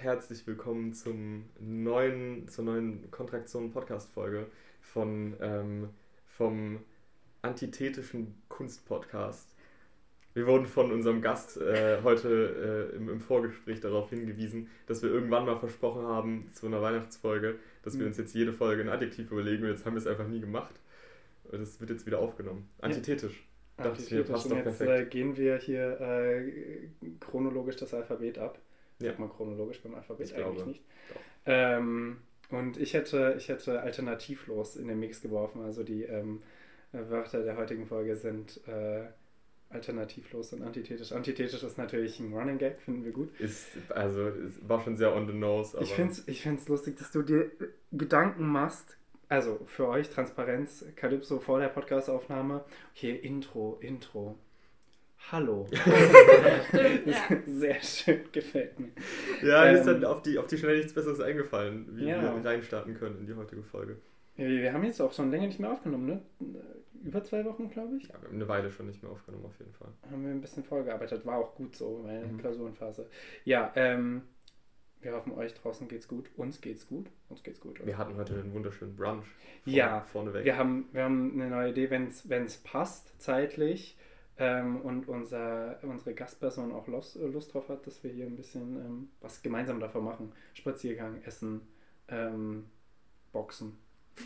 Herzlich willkommen zum neuen, zur neuen Kontraktion Podcast Folge von ähm, vom antithetischen Kunstpodcast. Wir wurden von unserem Gast äh, heute äh, im, im, Vorgespräch darauf hingewiesen, dass wir irgendwann mal versprochen haben zu einer Weihnachtsfolge, dass wir mhm. uns jetzt jede Folge ein Adjektiv überlegen und jetzt haben wir es einfach nie gemacht. Das wird jetzt wieder aufgenommen. Antithetisch. Ja. Antithetisch. Dachte, und jetzt äh, gehen wir hier äh, chronologisch das Alphabet ab. Ja. Sagt man chronologisch beim Alphabet ich eigentlich glaube. nicht. Ähm, und ich hätte, ich hätte alternativlos in den Mix geworfen. Also die ähm, Wörter der heutigen Folge sind äh, alternativlos und antithetisch. Antithetisch ist natürlich ein Running Gag, finden wir gut. Ist, also, es war schon sehr on the nose. Aber ich finde es ich find's lustig, dass du dir Gedanken machst, also für euch Transparenz, Calypso vor der Podcastaufnahme. Okay, Intro, Intro. Hallo. Stimmt, ja. Sehr schön, gefällt mir. Ja, mir ähm, ist dann auf die, auf die Schnelle nichts Besseres eingefallen, wie ja. wir reinstarten können in die heutige Folge. Ja, wir haben jetzt auch schon länger nicht mehr aufgenommen, ne? Über zwei Wochen, glaube ich. Ja, wir haben eine Weile schon nicht mehr aufgenommen, auf jeden Fall. Haben wir ein bisschen vorgearbeitet, war auch gut so, weil mhm. Klausurenphase. Ja, ähm, wir hoffen, euch draußen geht's gut. Uns geht's gut. Uns geht's gut. Oder? Wir hatten heute einen wunderschönen Brunch. Vorne, ja, vorneweg. Wir haben, wir haben eine neue Idee, wenn es passt, zeitlich ähm, und unser, unsere Gastperson auch Lust, Lust drauf hat, dass wir hier ein bisschen ähm, was gemeinsam davon machen. Spaziergang, Essen, ähm, Boxen,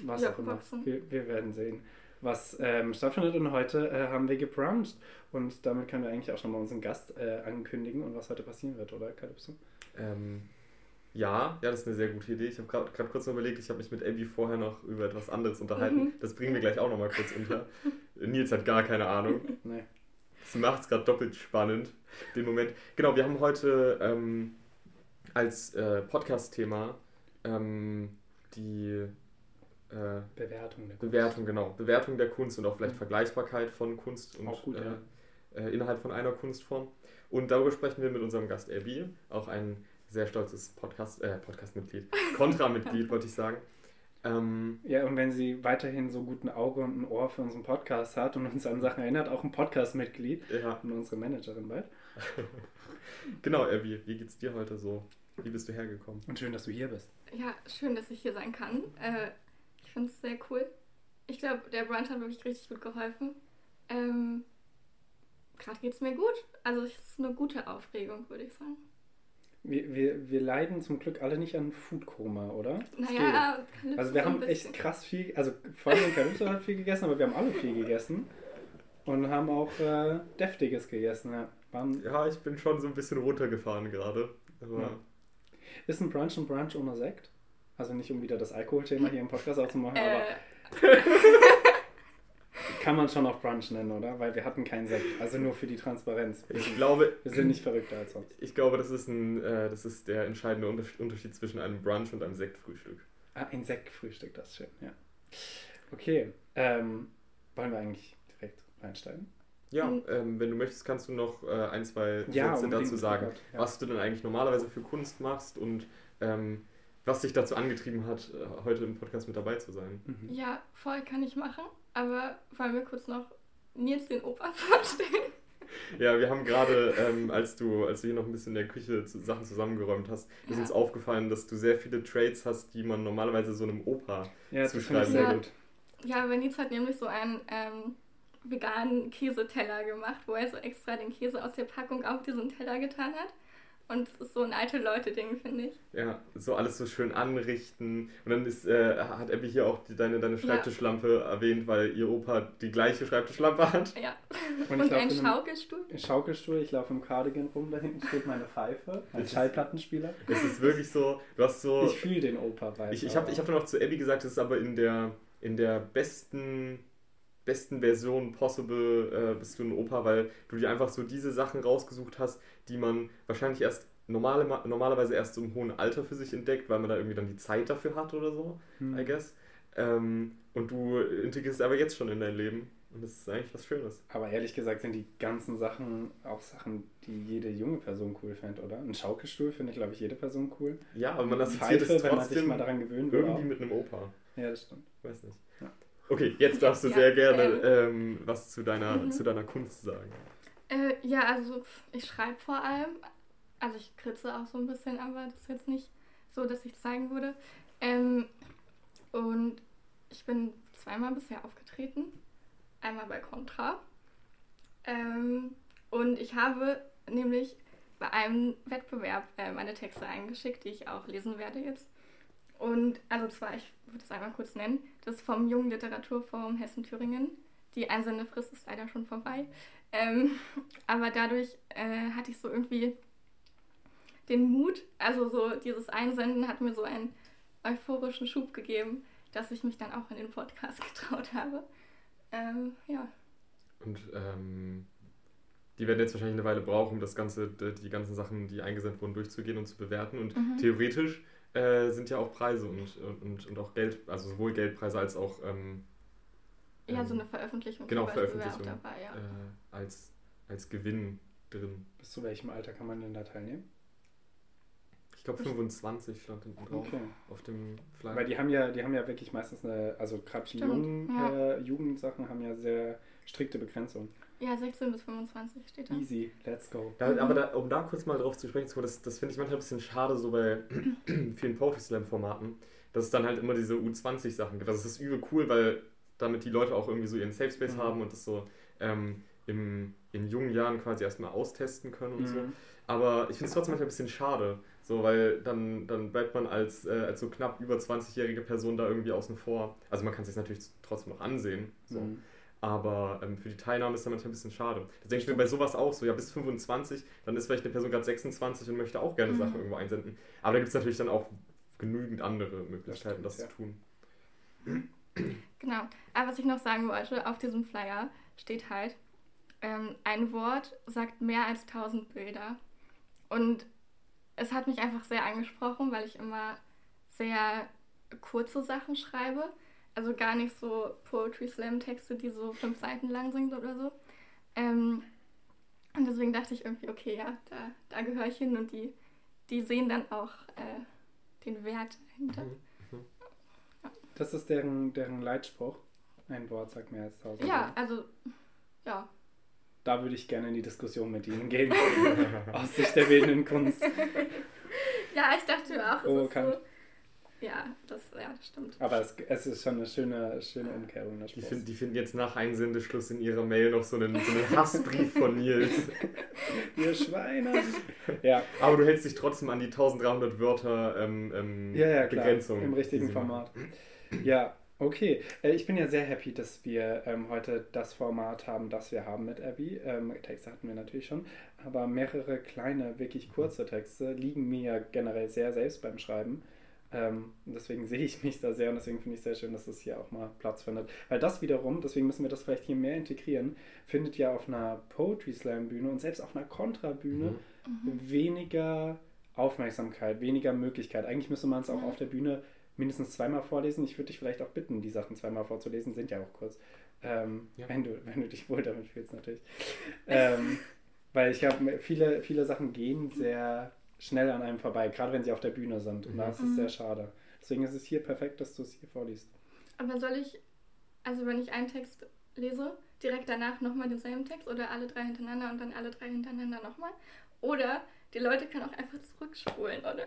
was ja, auch immer. Wir, wir, werden sehen, was ähm, stattfindet. Und heute äh, haben wir gebruncht. Und damit können wir eigentlich auch schon mal unseren Gast äh, ankündigen und was heute passieren wird, oder Kalypso? Ähm, ja, ja, das ist eine sehr gute Idee. Ich habe gerade kurz überlegt, ich habe mich mit Abby vorher noch über etwas anderes unterhalten. Mhm. Das bringen wir gleich auch nochmal kurz unter. Nils hat gar keine Ahnung. Nee. Das macht es gerade doppelt spannend, den Moment. Genau, wir haben heute ähm, als äh, Podcast-Thema ähm, die äh, Bewertung der Kunst. Bewertung, genau. Bewertung der Kunst und auch vielleicht mhm. Vergleichbarkeit von Kunst und gut, äh, ja. Äh, innerhalb von einer Kunstform. Und darüber sprechen wir mit unserem Gast Abby, auch ein sehr stolzes Podcast, äh, Podcast-Mitglied, Kontra-Mitglied, wollte ich sagen. Ähm, ja, und wenn sie weiterhin so gut ein Auge und ein Ohr für unseren Podcast hat und uns an Sachen erinnert, auch ein Podcast-Mitglied ja. und unsere Managerin bald. genau, Abby, wie geht's dir heute so? Wie bist du hergekommen? Und schön, dass du hier bist. Ja, schön, dass ich hier sein kann. Äh, ich finde es sehr cool. Ich glaube, der Brunch hat wirklich richtig gut geholfen. Ähm, Gerade geht es mir gut. Also es ist eine gute Aufregung, würde ich sagen. Wir, wir, wir leiden zum Glück alle nicht an Foodkoma, oder? naja, Also wir haben echt krass viel, also vor allem Calypso hat viel gegessen, aber wir haben alle viel gegessen. Und haben auch äh, Deftiges gegessen. Ja. Waren, ja, ich bin schon so ein bisschen runtergefahren gerade. Ja. Ist ein Brunch ein Brunch ohne Sekt? Also nicht um wieder das Alkoholthema hier im Podcast aufzumachen, äh. aber kann man schon auch Brunch nennen, oder? Weil wir hatten keinen Sekt. Also nur für die Transparenz. Wir ich glaube, wir sind nicht verrückter als sonst. Ich glaube, das ist, ein, äh, das ist der entscheidende Unterschied zwischen einem Brunch und einem Sektfrühstück. Ah, ein Sektfrühstück, das ist schön, ja. Okay, ähm, wollen wir eigentlich direkt einsteigen? Ja, mhm. ähm, wenn du möchtest, kannst du noch äh, ein, zwei ja, Sätze dazu sagen, ja. was du denn eigentlich normalerweise für Kunst machst und ähm, was dich dazu angetrieben hat, äh, heute im Podcast mit dabei zu sein. Mhm. Ja, voll kann ich machen, aber wollen wir kurz noch Nils den Opa vorstellen? Ja, wir haben gerade, ähm, als, du, als du hier noch ein bisschen in der Küche zu, Sachen zusammengeräumt hast, ja. ist uns aufgefallen, dass du sehr viele Traits hast, die man normalerweise so einem Opa ja, zuschreiben würde. Ja, aber Nils hat nämlich so einen ähm, veganen Käseteller gemacht, wo er so extra den Käse aus der Packung auf diesen Teller getan hat. Und es ist so ein alte Leute-Ding, finde ich. Ja, so alles so schön anrichten. Und dann ist, äh, hat Abby hier auch die, deine, deine Schreibtischlampe ja. erwähnt, weil ihr Opa die gleiche Schreibtischlampe hat. Ja. Und, Und ein Schaukelstuhl. Ein Schaukelstuhl, ich laufe im Cardigan rum, da hinten steht meine Pfeife, ein Schallplattenspieler. Es ist wirklich so, du hast so... Ich fühle den Opa weiter. Ich, ich habe ich hab dann auch zu Abby gesagt, es ist aber in der, in der besten besten Version possible äh, bist du ein Opa, weil du dir einfach so diese Sachen rausgesucht hast, die man wahrscheinlich erst normale, normalerweise erst so im hohen Alter für sich entdeckt, weil man da irgendwie dann die Zeit dafür hat oder so, hm. I guess. Ähm, und du integrierst aber jetzt schon in dein Leben. Und das ist eigentlich was Schönes. Aber ehrlich gesagt sind die ganzen Sachen auch Sachen, die jede junge Person cool fände, oder? Ein Schaukelstuhl finde ich, glaube ich, jede Person cool. Ja, aber man assoziiert es trotzdem man sich mal daran gewöhnt Irgendwie mit einem Opa. Ja, das stimmt. Weiß nicht. Okay, jetzt darfst du ja, sehr gerne ähm, ähm, was zu deiner, mhm. zu deiner Kunst sagen. Äh, ja, also ich schreibe vor allem. Also ich kritze auch so ein bisschen, aber das ist jetzt nicht so, dass ich es zeigen würde. Ähm, und ich bin zweimal bisher aufgetreten. Einmal bei Contra. Ähm, und ich habe nämlich bei einem Wettbewerb äh, meine Texte eingeschickt, die ich auch lesen werde jetzt. Und also zwar, ich würde es einmal kurz nennen, das ist vom Jungen Literaturforum Hessen-Thüringen. Die Einsendefrist ist leider schon vorbei. Ähm, aber dadurch äh, hatte ich so irgendwie den Mut, also so dieses Einsenden hat mir so einen euphorischen Schub gegeben, dass ich mich dann auch in den Podcast getraut habe. Ähm, ja. Und ähm, die werden jetzt wahrscheinlich eine Weile brauchen, um das ganze, die ganzen Sachen, die eingesendet wurden, durchzugehen und zu bewerten. Und mhm. theoretisch äh, sind ja auch Preise und, und, und auch Geld, also sowohl Geldpreise als auch ähm, ja, so ähm, eine Veröffentlichung. Genau, Veröffentlichung dabei, ja. äh, als, als Gewinn drin. Bis zu welchem Alter kann man denn da teilnehmen? Ich glaube 25 stand hinten drauf okay. auf dem Flyer. Weil die haben ja, die haben ja wirklich meistens eine, also gerade die jungen ja. äh, Jugendsachen haben ja sehr strikte Begrenzungen. Ja, 16 bis 25 steht da. Easy, let's go. Da, aber da, um da kurz mal drauf zu sprechen zu kommen, das, das finde ich manchmal ein bisschen schade, so bei vielen Poetry Slam-Formaten, dass es dann halt immer diese U20-Sachen gibt. Das ist übel cool, weil damit die Leute auch irgendwie so ihren Safe Space mhm. haben und das so ähm, im, in jungen Jahren quasi erstmal austesten können und mhm. so. Aber ich finde es trotzdem manchmal ein bisschen schade, so, weil dann, dann bleibt man als, äh, als so knapp über 20-jährige Person da irgendwie außen vor. Also man kann es sich natürlich trotzdem noch ansehen. So. Aber ähm, für die Teilnahme ist das manchmal ein bisschen schade. Da denke ich mir bei sowas auch so, ja, bis 25, dann ist vielleicht eine Person gerade 26 und möchte auch gerne mhm. Sachen irgendwo einsenden. Aber da gibt es natürlich dann auch genügend andere Möglichkeiten, das, das ja. zu tun. Genau. Aber was ich noch sagen wollte, auf diesem Flyer steht halt, ähm, ein Wort sagt mehr als 1000 Bilder. Und es hat mich einfach sehr angesprochen, weil ich immer sehr kurze Sachen schreibe. Also gar nicht so Poetry Slam Texte, die so fünf Seiten lang sind oder so. Ähm, und deswegen dachte ich irgendwie, okay, ja, da, da gehöre ich hin und die, die sehen dann auch äh, den Wert dahinter. Mhm. mhm. Ja. Das ist deren, deren Leitspruch. Ein Wort sagt mehr als tausend. Ja, also, ja. Da würde ich gerne in die Diskussion mit Ihnen gehen. aus Sicht der bildenden Kunst. ja, ich dachte mir auch, es ist so ja, das, ja, das stimmt. Aber es, es ist schon eine schöne, schöne Umkehrung. Die, find, die finden jetzt nach Einsendeschluss in ihrer Mail noch so einen, so einen Hassbrief von Nils. Ihr Schweine. Ja. Aber du hältst dich trotzdem an die 1300 Wörter ähm, ähm, ja, ja, klar, Begrenzung. Im richtigen Format. Ja, okay. Äh, ich bin ja sehr happy, dass wir ähm, heute das Format haben, das wir haben mit Abby. Ähm, Texte hatten wir natürlich schon, aber mehrere kleine, wirklich kurze Texte liegen mir generell sehr selbst beim Schreiben. Ähm, deswegen sehe ich mich da sehr und deswegen finde ich es sehr schön, dass das hier auch mal Platz findet. Weil das wiederum, deswegen müssen wir das vielleicht hier mehr integrieren, findet ja auf einer Poetry Slam Bühne und selbst auf einer Kontra-Bühne mhm. weniger Aufmerksamkeit, weniger Möglichkeit. Eigentlich müsste man es auch mhm. auf der Bühne mindestens zweimal vorlesen. Ich würde dich vielleicht auch bitten, die Sachen zweimal vorzulesen, sind ja auch kurz. Ähm, ja. wenn, du, wenn du dich wohl damit fühlst, natürlich. ähm, weil ich habe viele, viele Sachen gehen sehr schnell an einem vorbei, gerade wenn sie auf der Bühne sind. Und mhm. da ist es mhm. sehr schade. Deswegen ist es hier perfekt, dass du es hier vorliest. Aber soll ich, also wenn ich einen Text lese, direkt danach nochmal denselben Text oder alle drei hintereinander und dann alle drei hintereinander nochmal? Oder die Leute können auch einfach zurückspulen, oder?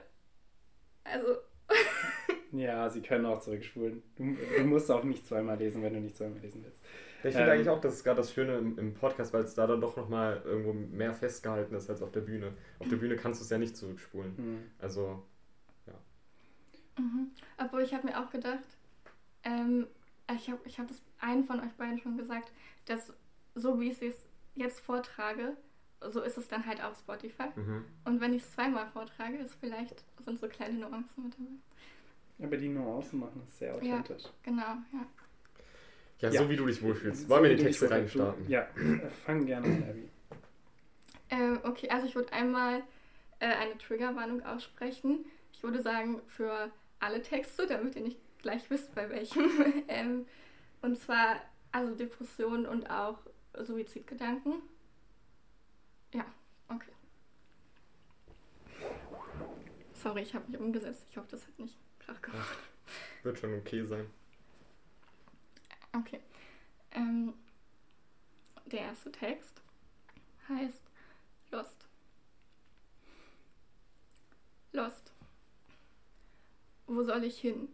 Also. ja, sie können auch zurückspulen. Du, du musst auch nicht zweimal lesen, wenn du nicht zweimal lesen willst. Ich finde ähm, eigentlich auch, das ist gerade das Schöne im, im Podcast, weil es da dann doch nochmal irgendwo mehr festgehalten ist als auf der Bühne. Auf der Bühne kannst du es ja nicht zurückspulen. Mhm. Also, ja. Mhm. Obwohl ich habe mir auch gedacht, ähm, ich habe ich hab das einen von euch beiden schon gesagt, dass so wie ich es jetzt vortrage, so ist es dann halt auf Spotify. Mhm. Und wenn ich es zweimal vortrage, ist vielleicht sind so kleine Nuancen mit dabei. Aber die Nuancen machen es sehr authentisch. Ja, genau, ja. Ja, ja, so wie du dich wohlfühlst. Wollen wir die Texte reinstarten? Ja, fang gerne an, Abby. Äh, okay, also ich würde einmal äh, eine Triggerwarnung aussprechen. Ich würde sagen, für alle Texte, damit ihr nicht gleich wisst, bei welchem. ähm, und zwar also Depressionen und auch Suizidgedanken. Ja, okay. Sorry, ich habe mich umgesetzt. Ich hoffe, das hat nicht krach gemacht. Wird schon okay sein. Okay. Ähm, der erste Text heißt Lust. Lust. Wo soll ich hin,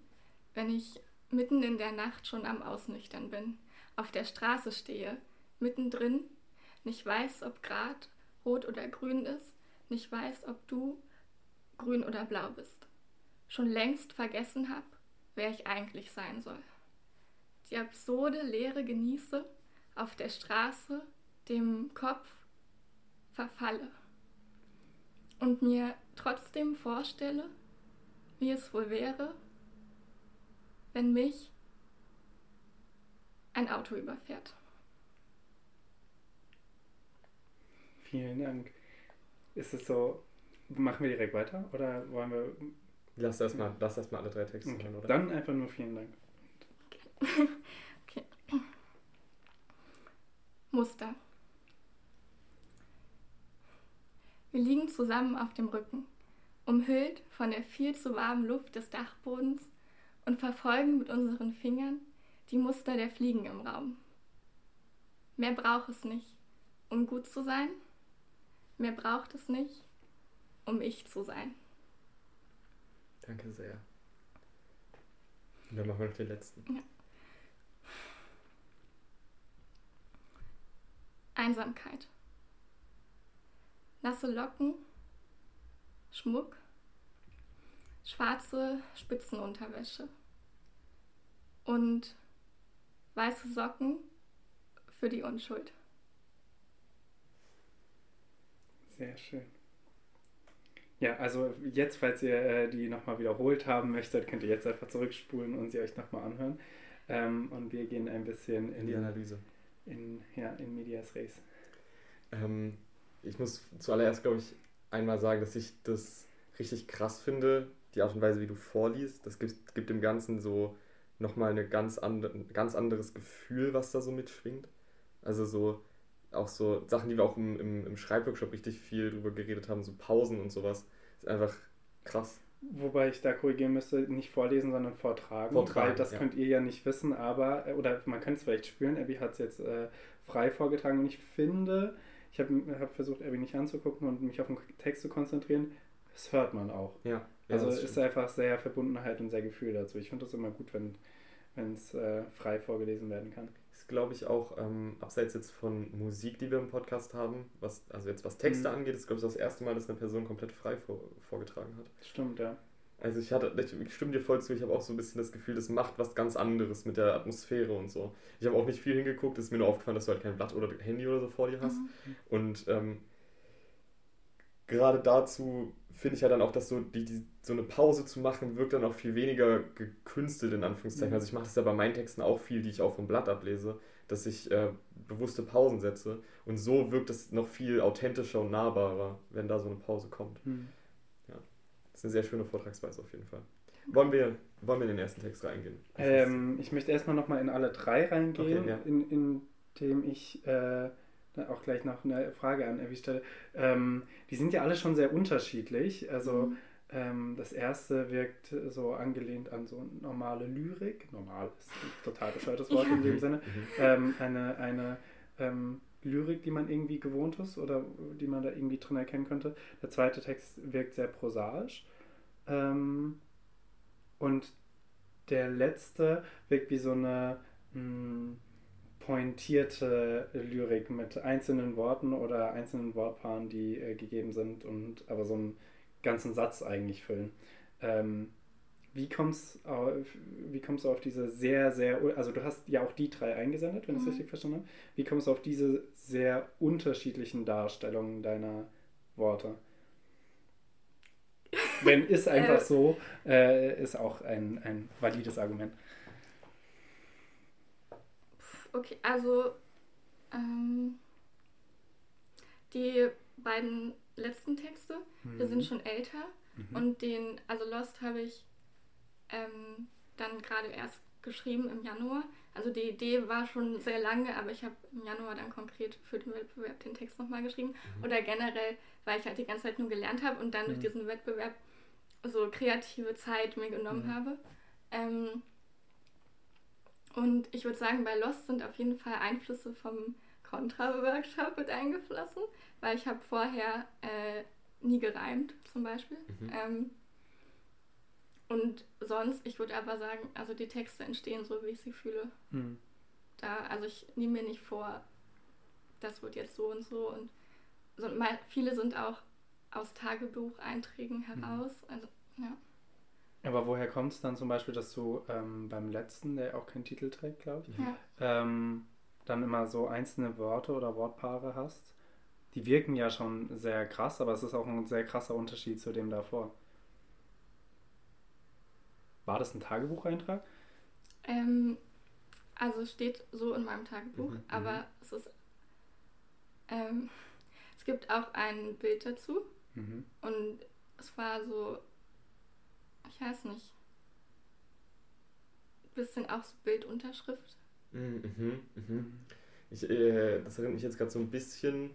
wenn ich mitten in der Nacht schon am Ausnüchtern bin, auf der Straße stehe, mittendrin, nicht weiß, ob grad rot oder grün ist, nicht weiß, ob du grün oder blau bist. Schon längst vergessen hab, wer ich eigentlich sein soll. Die absurde Leere genieße, auf der Straße, dem Kopf verfalle und mir trotzdem vorstelle, wie es wohl wäre, wenn mich ein Auto überfährt. Vielen Dank. Ist es so, machen wir direkt weiter oder wollen wir. Lass erstmal lass erst mal alle drei Texte okay. hören, oder? Dann einfach nur vielen Dank. okay. Muster. Wir liegen zusammen auf dem Rücken, umhüllt von der viel zu warmen Luft des Dachbodens und verfolgen mit unseren Fingern die Muster der Fliegen im Raum. Mehr braucht es nicht, um gut zu sein. Mehr braucht es nicht, um ich zu sein. Danke sehr. Und dann machen wir noch den letzten. Ja. Einsamkeit. Nasse Locken, Schmuck, schwarze Spitzenunterwäsche und weiße Socken für die Unschuld. Sehr schön. Ja, also jetzt, falls ihr äh, die nochmal wiederholt haben möchtet, könnt ihr jetzt einfach zurückspulen und sie euch nochmal anhören. Ähm, und wir gehen ein bisschen in, in die Analyse. In, ja, in Medias Res. Ähm, ich muss zuallererst, glaube ich, einmal sagen, dass ich das richtig krass finde, die Art und Weise, wie du vorliest. Das gibt, gibt dem Ganzen so nochmal eine ganz andere, ein ganz anderes Gefühl, was da so mitschwingt. Also so auch so Sachen, die wir auch im, im, im Schreibworkshop richtig viel drüber geredet haben, so Pausen und sowas. Ist einfach krass. Wobei ich da korrigieren müsste, nicht vorlesen, sondern vortragen. vortragen weil das ja. könnt ihr ja nicht wissen, aber, äh, oder man könnte es vielleicht spüren, Abby hat es jetzt äh, frei vorgetragen und ich finde, ich habe hab versucht, Abby nicht anzugucken und mich auf den Text zu konzentrieren, das hört man auch. Ja. ja also es ist einfach sehr Verbundenheit und sehr Gefühl dazu. Ich finde das immer gut, wenn es äh, frei vorgelesen werden kann ist, glaube ich, auch ähm, abseits jetzt von Musik, die wir im Podcast haben, was, also jetzt was Texte mhm. angeht, ist, glaube ich, das erste Mal, dass eine Person komplett frei vor, vorgetragen hat. Stimmt, ja. Also ich hatte, ich stimme dir voll zu, ich habe auch so ein bisschen das Gefühl, das macht was ganz anderes mit der Atmosphäre und so. Ich habe auch nicht viel hingeguckt, es ist mir nur aufgefallen, dass du halt kein Blatt oder Handy oder so vor dir hast. Mhm. Und ähm, gerade dazu finde ich ja dann auch, dass so, die, die, so eine Pause zu machen, wirkt dann auch viel weniger gekünstelt, in Anführungszeichen. Mhm. Also ich mache das ja bei meinen Texten auch viel, die ich auch vom Blatt ablese, dass ich äh, bewusste Pausen setze. Und so wirkt es noch viel authentischer und nahbarer, wenn da so eine Pause kommt. Mhm. Ja, das ist eine sehr schöne Vortragsweise auf jeden Fall. Wollen wir, wollen wir in den ersten Text reingehen? Ähm, ich möchte erstmal nochmal in alle drei reingehen, okay, ja. in, in dem ich... Äh, auch gleich noch eine Frage an Abby stelle. Ähm, die sind ja alle schon sehr unterschiedlich. Also mhm. ähm, das erste wirkt so angelehnt an so normale Lyrik. Normal ist ein total bescheuertes Wort ja. in dem Sinne. Mhm. Ähm, eine eine ähm, Lyrik, die man irgendwie gewohnt ist oder die man da irgendwie drin erkennen könnte. Der zweite Text wirkt sehr prosaisch. Ähm, und der letzte wirkt wie so eine mh, hm, pointierte Lyrik mit einzelnen Worten oder einzelnen Wortpaaren, die äh, gegeben sind und aber so einen ganzen Satz eigentlich füllen. Ähm, wie kommst auf, wie kommst du auf diese sehr, sehr, also du hast ja auch die drei eingesendet, wenn ich es mhm. richtig verstanden habe. Wie kommst du auf diese sehr unterschiedlichen Darstellungen deiner Worte? Wenn ist einfach äh. so, äh, ist auch ein, ein valides Argument. Okay, also ähm, die beiden letzten Texte, mhm. die sind schon älter mhm. und den, also Lost habe ich ähm, dann gerade erst geschrieben im Januar. Also die Idee war schon sehr lange, aber ich habe im Januar dann konkret für den Wettbewerb den Text nochmal geschrieben. Mhm. Oder generell, weil ich halt die ganze Zeit nur gelernt habe und dann durch mhm. diesen Wettbewerb so kreative Zeit mir genommen mhm. habe. Ähm, und ich würde sagen, bei Lost sind auf jeden Fall Einflüsse vom Contra-Workshop mit eingeflossen, weil ich habe vorher äh, nie gereimt zum Beispiel. Mhm. Ähm, Und sonst, ich würde aber sagen, also die Texte entstehen so, wie ich sie fühle. Mhm. Da, also ich nehme mir nicht vor, das wird jetzt so und so. Und so, viele sind auch aus Tagebucheinträgen mhm. heraus. Mhm. Also, ja. Aber woher kommt es dann zum Beispiel, dass du ähm, beim letzten, der auch keinen Titel trägt, glaube ich, ja. ähm, dann immer so einzelne Worte oder Wortpaare hast? Die wirken ja schon sehr krass, aber es ist auch ein sehr krasser Unterschied zu dem davor. War das ein Tagebucheintrag? Ähm, also es steht so in meinem Tagebuch, mhm, aber mhm. es ist. Ähm, es gibt auch ein Bild dazu. Mhm. Und es war so. Ich weiß nicht. Bisschen auch so Bildunterschrift. Mhm, mhm. mhm. Ich, äh, das erinnert mich jetzt gerade so ein bisschen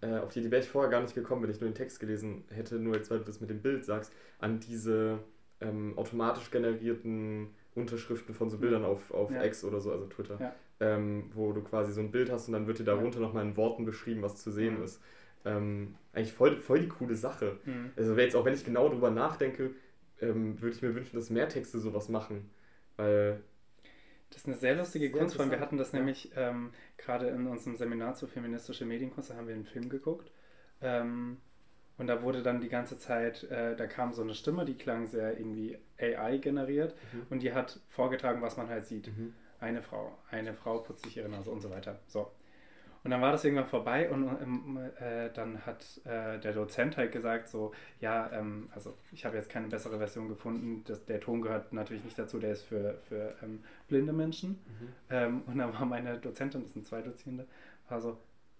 äh, auf die, die wäre ich vorher gar nicht gekommen, wenn ich nur den Text gelesen hätte, nur jetzt, weil du das mit dem Bild sagst, an diese ähm, automatisch generierten Unterschriften von so mhm. Bildern auf, auf ja. X oder so, also Twitter, ja. ähm, wo du quasi so ein Bild hast und dann wird dir darunter ja. nochmal in Worten beschrieben, was zu sehen mhm. ist. Ähm, eigentlich voll, voll die coole Sache. Mhm. Also jetzt auch wenn ich genau drüber nachdenke, ähm, würde ich mir wünschen, dass mehr Texte sowas machen. Weil das ist eine sehr lustige Kunstform. Wir hatten das ja. nämlich ähm, gerade in unserem Seminar zur feministischen Medienkunst, da haben wir einen Film geguckt. Ähm, und da wurde dann die ganze Zeit, äh, da kam so eine Stimme, die klang sehr irgendwie AI generiert mhm. und die hat vorgetragen, was man halt sieht. Mhm. Eine Frau, eine Frau putzt sich ihre Nase und so weiter. So. Und dann war das irgendwann vorbei und ähm, äh, dann hat äh, der Dozent halt gesagt so, ja, ähm, also ich habe jetzt keine bessere Version gefunden, das, der Ton gehört natürlich nicht dazu, der ist für, für ähm, blinde Menschen. Mhm. Ähm, und dann war meine Dozentin, das sind zwei Dozierende, war so,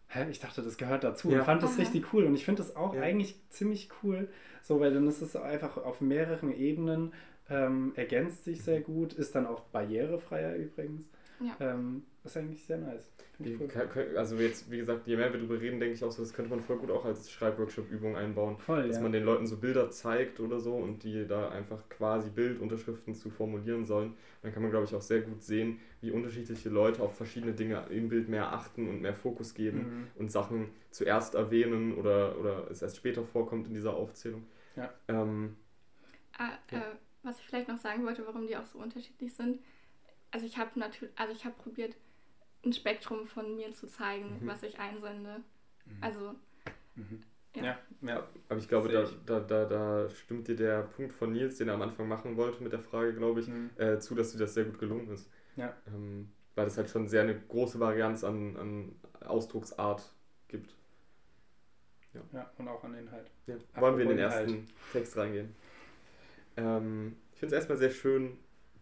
hä, ich dachte, das gehört dazu ja. und fand das Aha. richtig cool. Und ich finde das auch ja. eigentlich ziemlich cool, so, weil dann ist es einfach auf mehreren Ebenen, ähm, ergänzt sich sehr gut, ist dann auch barrierefreier übrigens. Ja. Ähm, ist eigentlich sehr nice. Cool. Also jetzt, wie gesagt, je mehr wir darüber reden, denke ich auch so, das könnte man voll gut auch als Schreibworkshop-Übung einbauen. Voll, dass ja. man den Leuten so Bilder zeigt oder so und die da einfach quasi Bildunterschriften zu formulieren sollen. Dann kann man, glaube ich, auch sehr gut sehen, wie unterschiedliche Leute auf verschiedene Dinge im Bild mehr achten und mehr Fokus geben mhm. und Sachen zuerst erwähnen oder, oder es erst später vorkommt in dieser Aufzählung. Ja. Ähm, ah, ja. Äh, was ich vielleicht noch sagen wollte, warum die auch so unterschiedlich sind. Also ich habe natürlich, also ich habe probiert, ein Spektrum von mir zu zeigen, mhm. was ich einsende. Mhm. Also, mhm. ja. ja. Ja, aber ich glaube, da, da, da, da stimmt dir der Punkt von Nils, den er am Anfang machen wollte mit der Frage, glaube ich, mhm. äh, zu, dass dir das sehr gut gelungen ist. Ja. Ähm, weil es halt schon sehr eine große Varianz an, an Ausdrucksart gibt. Ja. ja, und auch an Inhalt. Ja. Wollen wir in den Inhalt. ersten Text reingehen? Ähm, ich finde es erstmal sehr schön,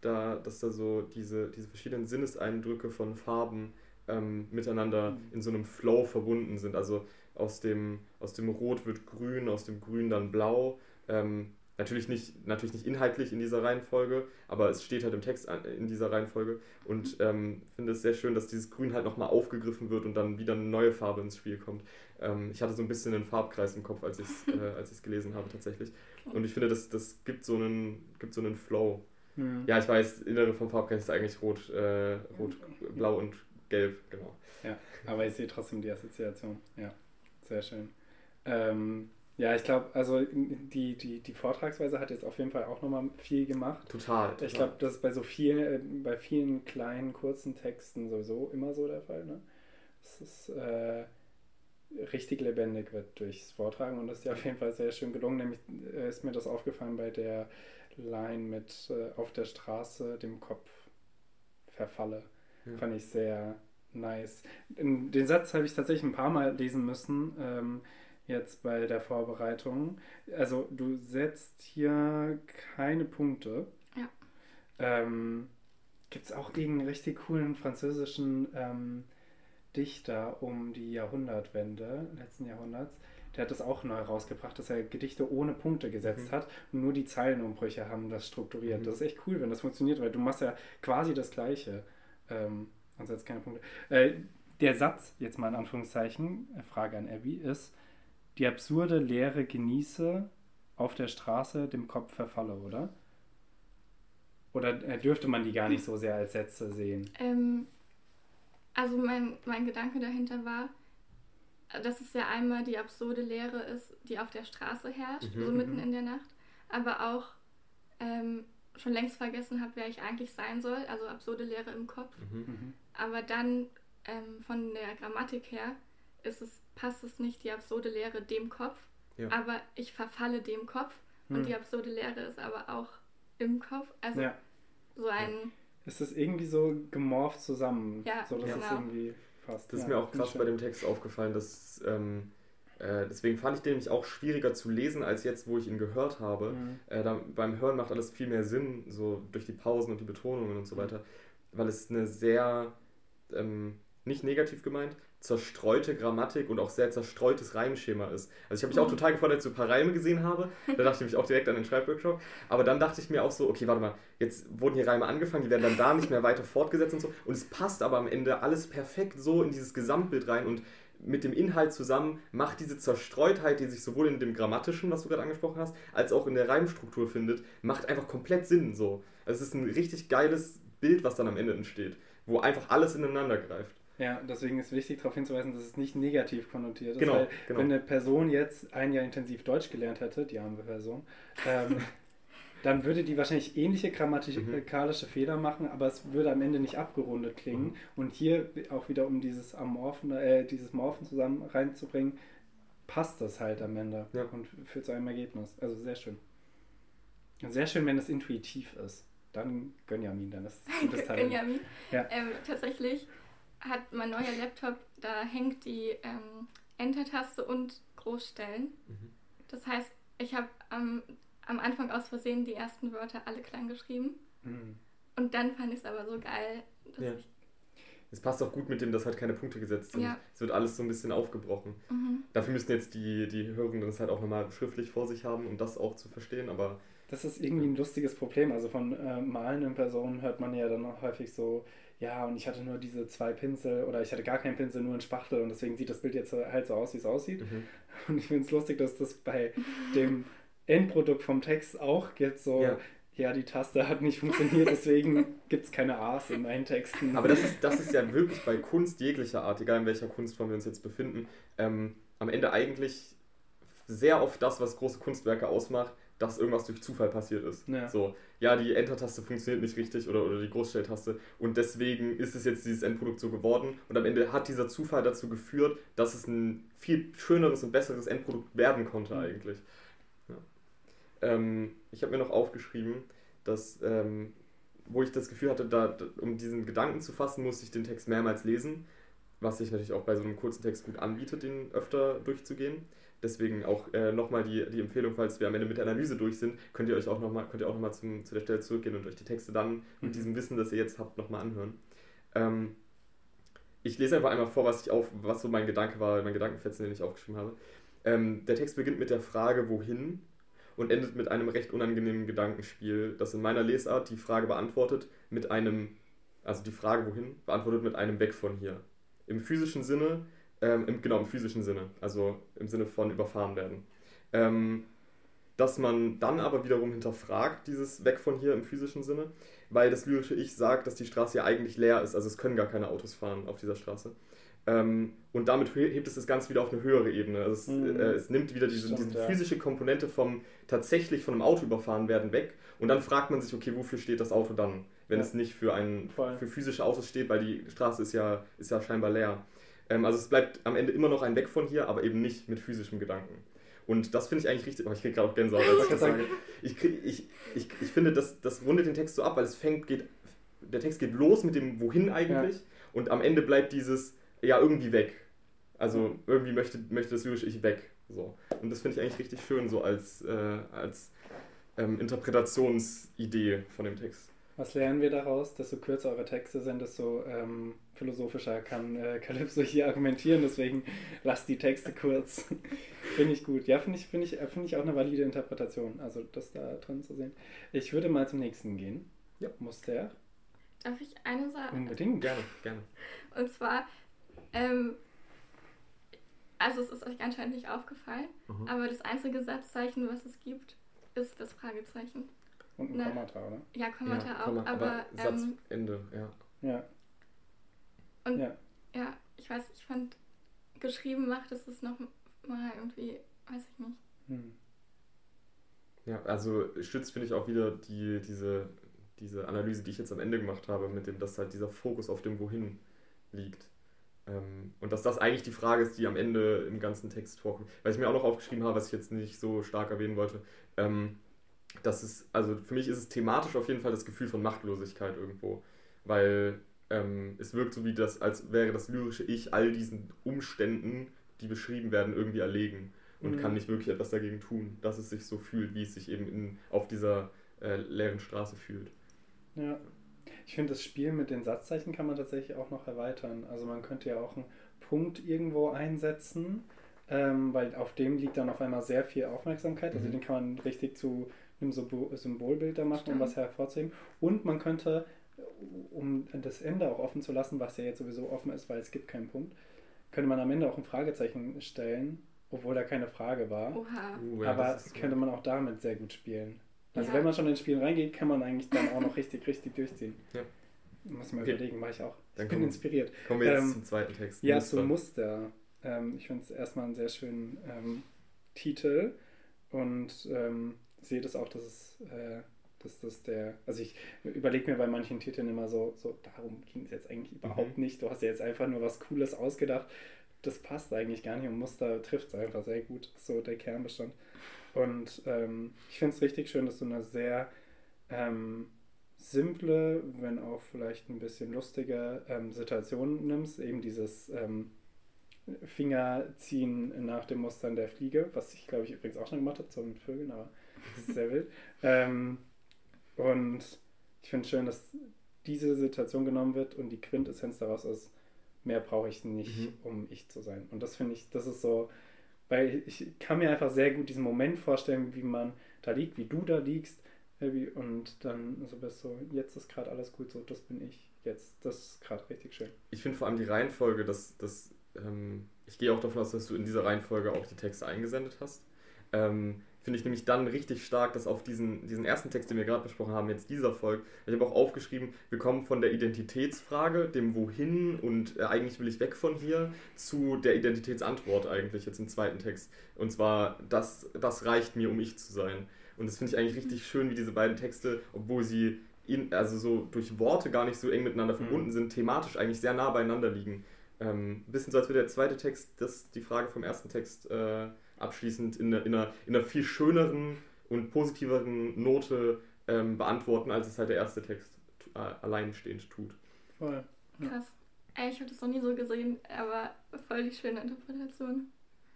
da, dass da so diese, diese verschiedenen Sinneseindrücke von Farben ähm, miteinander mhm. in so einem Flow verbunden sind. Also aus dem, aus dem Rot wird Grün, aus dem Grün dann Blau. Ähm, natürlich, nicht, natürlich nicht inhaltlich in dieser Reihenfolge, aber es steht halt im Text in dieser Reihenfolge. Und ähm, finde es sehr schön, dass dieses Grün halt nochmal aufgegriffen wird und dann wieder eine neue Farbe ins Spiel kommt. Ähm, ich hatte so ein bisschen einen Farbkreis im Kopf, als ich es äh, gelesen habe tatsächlich. Und ich finde, das, das gibt, so einen, gibt so einen Flow. Mhm. Ja, ich weiß, Innere vom Farbkreis ist eigentlich rot, äh, rot, blau und gelb, genau. Ja, aber ich sehe trotzdem die Assoziation. Ja, sehr schön. Ähm, ja, ich glaube, also die, die, die Vortragsweise hat jetzt auf jeden Fall auch nochmal viel gemacht. Total. total. Ich glaube, das ist bei so vielen, äh, bei vielen kleinen, kurzen Texten sowieso immer so der Fall. Ne? Es ist äh, richtig lebendig wird durchs Vortragen und das ist ja auf jeden Fall sehr schön gelungen. Nämlich äh, ist mir das aufgefallen bei der Line mit äh, auf der Straße dem Kopf verfalle. Ja. Fand ich sehr nice. Den Satz habe ich tatsächlich ein paar Mal lesen müssen, ähm, jetzt bei der Vorbereitung. Also du setzt hier keine Punkte. Ja. Ähm, Gibt es auch irgendeinen richtig coolen französischen ähm, Dichter um die Jahrhundertwende, letzten Jahrhunderts, der hat das auch neu rausgebracht, dass er Gedichte ohne Punkte gesetzt mhm. hat und nur die Zeilenumbrüche haben das strukturiert. Mhm. Das ist echt cool, wenn das funktioniert, weil du machst ja quasi das Gleiche ähm, und setzt keine Punkte. Äh, der Satz, jetzt mal in Anführungszeichen, äh, Frage an Abby, ist, die absurde Lehre genieße, auf der Straße dem Kopf verfalle, oder? Oder äh, dürfte man die gar nicht so sehr als Sätze sehen? Ähm, also mein, mein Gedanke dahinter war, dass es ja einmal die absurde Lehre ist, die auf der Straße herrscht, mhm. so mitten mhm. in der Nacht, aber auch ähm, schon längst vergessen habe, wer ich eigentlich sein soll, also absurde Lehre im Kopf. Mhm. mhm. Aber dann ähm, von der Grammatik her ist es, passt es nicht die absurde Lehre dem Kopf, ja. aber ich verfalle dem Kopf mhm. und die absurde Lehre ist aber auch im Kopf. Also ja. so ein. Ist das irgendwie so gemorpht zusammen, ja, so dass genau. es irgendwie passt. Das ist mir auch krass bei dem Text aufgefallen, dass ähm, äh, deswegen fand ich den nämlich auch schwieriger zu lesen als jetzt, wo ich ihn gehört habe. Mhm. Äh, da, beim Hören macht alles viel mehr Sinn, so durch die Pausen und die Betonungen und so weiter, weil es eine sehr, ähm, nicht negativ gemeint, zerstreute Grammatik und auch sehr zerstreutes Reimschema ist. Also ich habe mich auch mhm. total gefreut, als ich so ein paar Reime gesehen habe. Da dachte ich mich auch direkt an den Schreibworkshop. Aber dann dachte ich mir auch so, okay, warte mal, jetzt wurden hier Reime angefangen, die werden dann da nicht mehr weiter fortgesetzt und so. Und es passt aber am Ende alles perfekt so in dieses Gesamtbild rein und mit dem Inhalt zusammen macht diese Zerstreutheit, die sich sowohl in dem Grammatischen, was du gerade angesprochen hast, als auch in der Reimstruktur findet, macht einfach komplett Sinn so. Also es ist ein richtig geiles Bild, was dann am Ende entsteht, wo einfach alles ineinander greift. Ja, deswegen ist wichtig darauf hinzuweisen, dass es nicht negativ konnotiert ist. Genau, weil, genau. Wenn eine Person jetzt ein Jahr intensiv Deutsch gelernt hätte, die arme Person, ähm, dann würde die wahrscheinlich ähnliche grammatikalische mhm. Fehler machen, aber es würde am Ende nicht abgerundet klingen. Mhm. Und hier auch wieder, um dieses Amorphen, äh, dieses Morphen zusammen reinzubringen, passt das halt am Ende ja. und führt zu einem Ergebnis. Also sehr schön. Sehr schön, wenn es intuitiv ist. Dann Gönjamin, dann ist es gutes Teil. Gönjamin. Ja. Ähm, tatsächlich hat mein neuer Laptop, da hängt die ähm, Enter-Taste und Großstellen. Mhm. Das heißt, ich habe am am Anfang aus Versehen die ersten Wörter alle klein geschrieben. Mhm. Und dann fand ich es aber so geil, dass ja. ich. Es passt auch gut mit dem, dass halt keine Punkte gesetzt sind. Ja. Es wird alles so ein bisschen aufgebrochen. Mhm. Dafür müssen jetzt die, die Hörenden das halt auch nochmal schriftlich vor sich haben, um das auch zu verstehen, aber. Das ist irgendwie ein lustiges Problem. Also von äh, malenden Personen hört man ja dann auch häufig so, ja, und ich hatte nur diese zwei Pinsel oder ich hatte gar keinen Pinsel, nur einen Spachtel und deswegen sieht das Bild jetzt halt so aus, wie es aussieht. Mhm. Und ich finde es lustig, dass das bei dem Endprodukt vom Text auch gibt, so, ja. ja, die Taste hat nicht funktioniert, deswegen gibt es keine A's in meinen Texten. Aber das ist, das ist ja wirklich bei Kunst jeglicher Art, egal in welcher Kunstform wir uns jetzt befinden, ähm, am Ende eigentlich sehr oft das, was große Kunstwerke ausmacht, dass irgendwas durch Zufall passiert ist. Ja. So, ja, die Enter-Taste funktioniert nicht richtig oder, oder die Großstelltaste und deswegen ist es jetzt dieses Endprodukt so geworden und am Ende hat dieser Zufall dazu geführt, dass es ein viel schöneres und besseres Endprodukt werden konnte mhm. eigentlich. Ähm, ich habe mir noch aufgeschrieben, dass, ähm, wo ich das Gefühl hatte, da, um diesen Gedanken zu fassen, musste ich den Text mehrmals lesen, was sich natürlich auch bei so einem kurzen Text gut anbietet, den öfter durchzugehen. Deswegen auch äh, nochmal die, die Empfehlung, falls wir am Ende mit der Analyse durch sind, könnt ihr euch auch nochmal, könnt ihr auch nochmal zu der Stelle zurückgehen und euch die Texte dann mit mhm. diesem Wissen, das ihr jetzt habt, nochmal anhören. Ähm, ich lese einfach einmal vor, was ich auf, was so mein Gedanke war, mein Gedankenfetzen, den ich aufgeschrieben habe. Ähm, der Text beginnt mit der Frage, wohin und endet mit einem recht unangenehmen Gedankenspiel, das in meiner Lesart die Frage beantwortet mit einem, also die Frage wohin, beantwortet mit einem weg von hier. Im physischen Sinne, ähm, im, genau im physischen Sinne, also im Sinne von überfahren werden. Ähm, dass man dann aber wiederum hinterfragt, dieses Weg von hier im physischen Sinne, weil das lyrische Ich sagt, dass die Straße ja eigentlich leer ist, also es können gar keine Autos fahren auf dieser Straße. Ähm, und damit hebt es das Ganze wieder auf eine höhere Ebene. Also es, mhm. äh, es nimmt wieder diese, Stimmt, diese physische Komponente vom tatsächlich von einem Auto überfahren werden weg. Und dann fragt man sich, okay, wofür steht das Auto dann, wenn ja. es nicht für, ein, für physische Autos steht, weil die Straße ist ja, ist ja scheinbar leer. Ähm, also es bleibt am Ende immer noch ein Weg von hier, aber eben nicht mit physischem Gedanken. Und das finde ich eigentlich richtig. Oh, ich kriege gerade auch Gänsehaut, ich. Ich, ich, ich, ich finde, das, das rundet den Text so ab, weil es fängt, geht, der Text geht los mit dem Wohin eigentlich ja. und am Ende bleibt dieses ja irgendwie weg. Also irgendwie möchte, möchte das lyrische Ich weg. So. Und das finde ich eigentlich richtig schön, so als, äh, als ähm, Interpretationsidee von dem Text. Was lernen wir daraus? Desto kürzer eure Texte sind, desto ähm, philosophischer kann äh, Calypso hier argumentieren. Deswegen lasst die Texte kurz. finde ich gut. Ja, finde ich, find ich, find ich auch eine valide Interpretation, also das da drin zu sehen. Ich würde mal zum nächsten gehen. Ja. Muster. Darf ich eine sagen? Unbedingt, gerne, gerne. Und zwar ähm, also es ist euch anscheinend nicht aufgefallen, mhm. aber das einzige Satzzeichen, was es gibt, ist das Fragezeichen. Und ein ne? Kommata, oder? Ja, Kommata ja, auch, Komma, aber, aber ähm, Satzende, ja. Ja. Und ja. ja, ich weiß, ich fand, geschrieben macht es es noch mal irgendwie, weiß ich nicht. Hm. Ja, also stützt, finde ich, auch wieder die, diese, diese Analyse, die ich jetzt am Ende gemacht habe, mit dem, dass halt dieser Fokus auf dem Wohin liegt. Ähm, und dass das eigentlich die Frage ist, die am Ende im ganzen Text vorkommt. Weil ich mir auch noch aufgeschrieben habe, was ich jetzt nicht so stark erwähnen wollte, ähm, dass es, also für mich ist es thematisch auf jeden Fall das Gefühl von Machtlosigkeit irgendwo. Weil ähm, es wirkt so wie das, als wäre das lyrische Ich all diesen Umständen, die beschrieben werden, irgendwie erlegen und mhm. kann nicht wirklich etwas dagegen tun, dass es sich so fühlt, wie es sich eben in, auf dieser äh, leeren Straße fühlt. Ja. Ich finde, das Spiel mit den Satzzeichen kann man tatsächlich auch noch erweitern. Also man könnte ja auch einen Punkt irgendwo einsetzen, ähm, weil auf dem liegt dann auf einmal sehr viel Aufmerksamkeit. Also mhm. den kann man richtig zu einem Symbolbild da machen, um was hervorzuheben. Und man könnte, um das Ende auch offen zu lassen, was ja jetzt sowieso offen ist, weil es gibt keinen Punkt, könnte man am Ende auch ein Fragezeichen stellen, obwohl da keine Frage war. Oha. Uh, ja, Aber könnte man auch damit sehr gut spielen. Also ja. wenn man schon ins Spiel reingeht, kann man eigentlich dann auch noch richtig, richtig durchziehen. Ja. Muss man okay. überlegen, mache ich auch. Dann ich bin komm, inspiriert. Kommen wir jetzt ähm, zum zweiten Text. Ja, Muster. zum Muster. Ähm, ich finde es erstmal einen sehr schönen ähm, Titel und ähm, sehe das auch, dass es äh, dass das der, also ich überlege mir bei manchen Titeln immer so, so darum ging es jetzt eigentlich überhaupt mhm. nicht. Du hast ja jetzt einfach nur was Cooles ausgedacht. Das passt eigentlich gar nicht und Muster trifft es einfach sehr gut. So der Kernbestand. Und ähm, ich finde es richtig schön, dass du eine sehr ähm, simple, wenn auch vielleicht ein bisschen lustige ähm, Situation nimmst. Eben dieses ähm, Fingerziehen nach den Mustern der Fliege, was ich glaube ich übrigens auch schon gemacht habe, so mit Vögeln, aber das ist sehr wild. Ähm, und ich finde es schön, dass diese Situation genommen wird und die Quintessenz daraus ist, mehr brauche ich nicht, mhm. um ich zu sein. Und das finde ich, das ist so weil ich kann mir einfach sehr gut diesen Moment vorstellen, wie man da liegt, wie du da liegst. Und dann so bist du, jetzt ist gerade alles gut, so das bin ich. Jetzt, das ist gerade richtig schön. Ich finde vor allem die Reihenfolge, dass, dass ähm, ich gehe auch davon aus, dass du in dieser Reihenfolge auch die Texte eingesendet hast. Ähm, finde ich nämlich dann richtig stark, dass auf diesen, diesen ersten Text, den wir gerade besprochen haben, jetzt dieser folgt. Ich habe auch aufgeschrieben, wir kommen von der Identitätsfrage, dem Wohin und äh, eigentlich will ich weg von hier, zu der Identitätsantwort eigentlich jetzt im zweiten Text. Und zwar, das, das reicht mir, um ich zu sein. Und das finde ich eigentlich richtig schön, wie diese beiden Texte, obwohl sie in, also so durch Worte gar nicht so eng miteinander mhm. verbunden sind, thematisch eigentlich sehr nah beieinander liegen. Ähm, bisschen so, als würde der zweite Text das, die Frage vom ersten Text äh, abschließend in, in, einer, in einer viel schöneren und positiveren Note ähm, beantworten, als es halt der erste Text äh, alleinstehend tut. Voll. Ja. Krass. Ey, ich habe das noch nie so gesehen, aber voll die schöne Interpretation.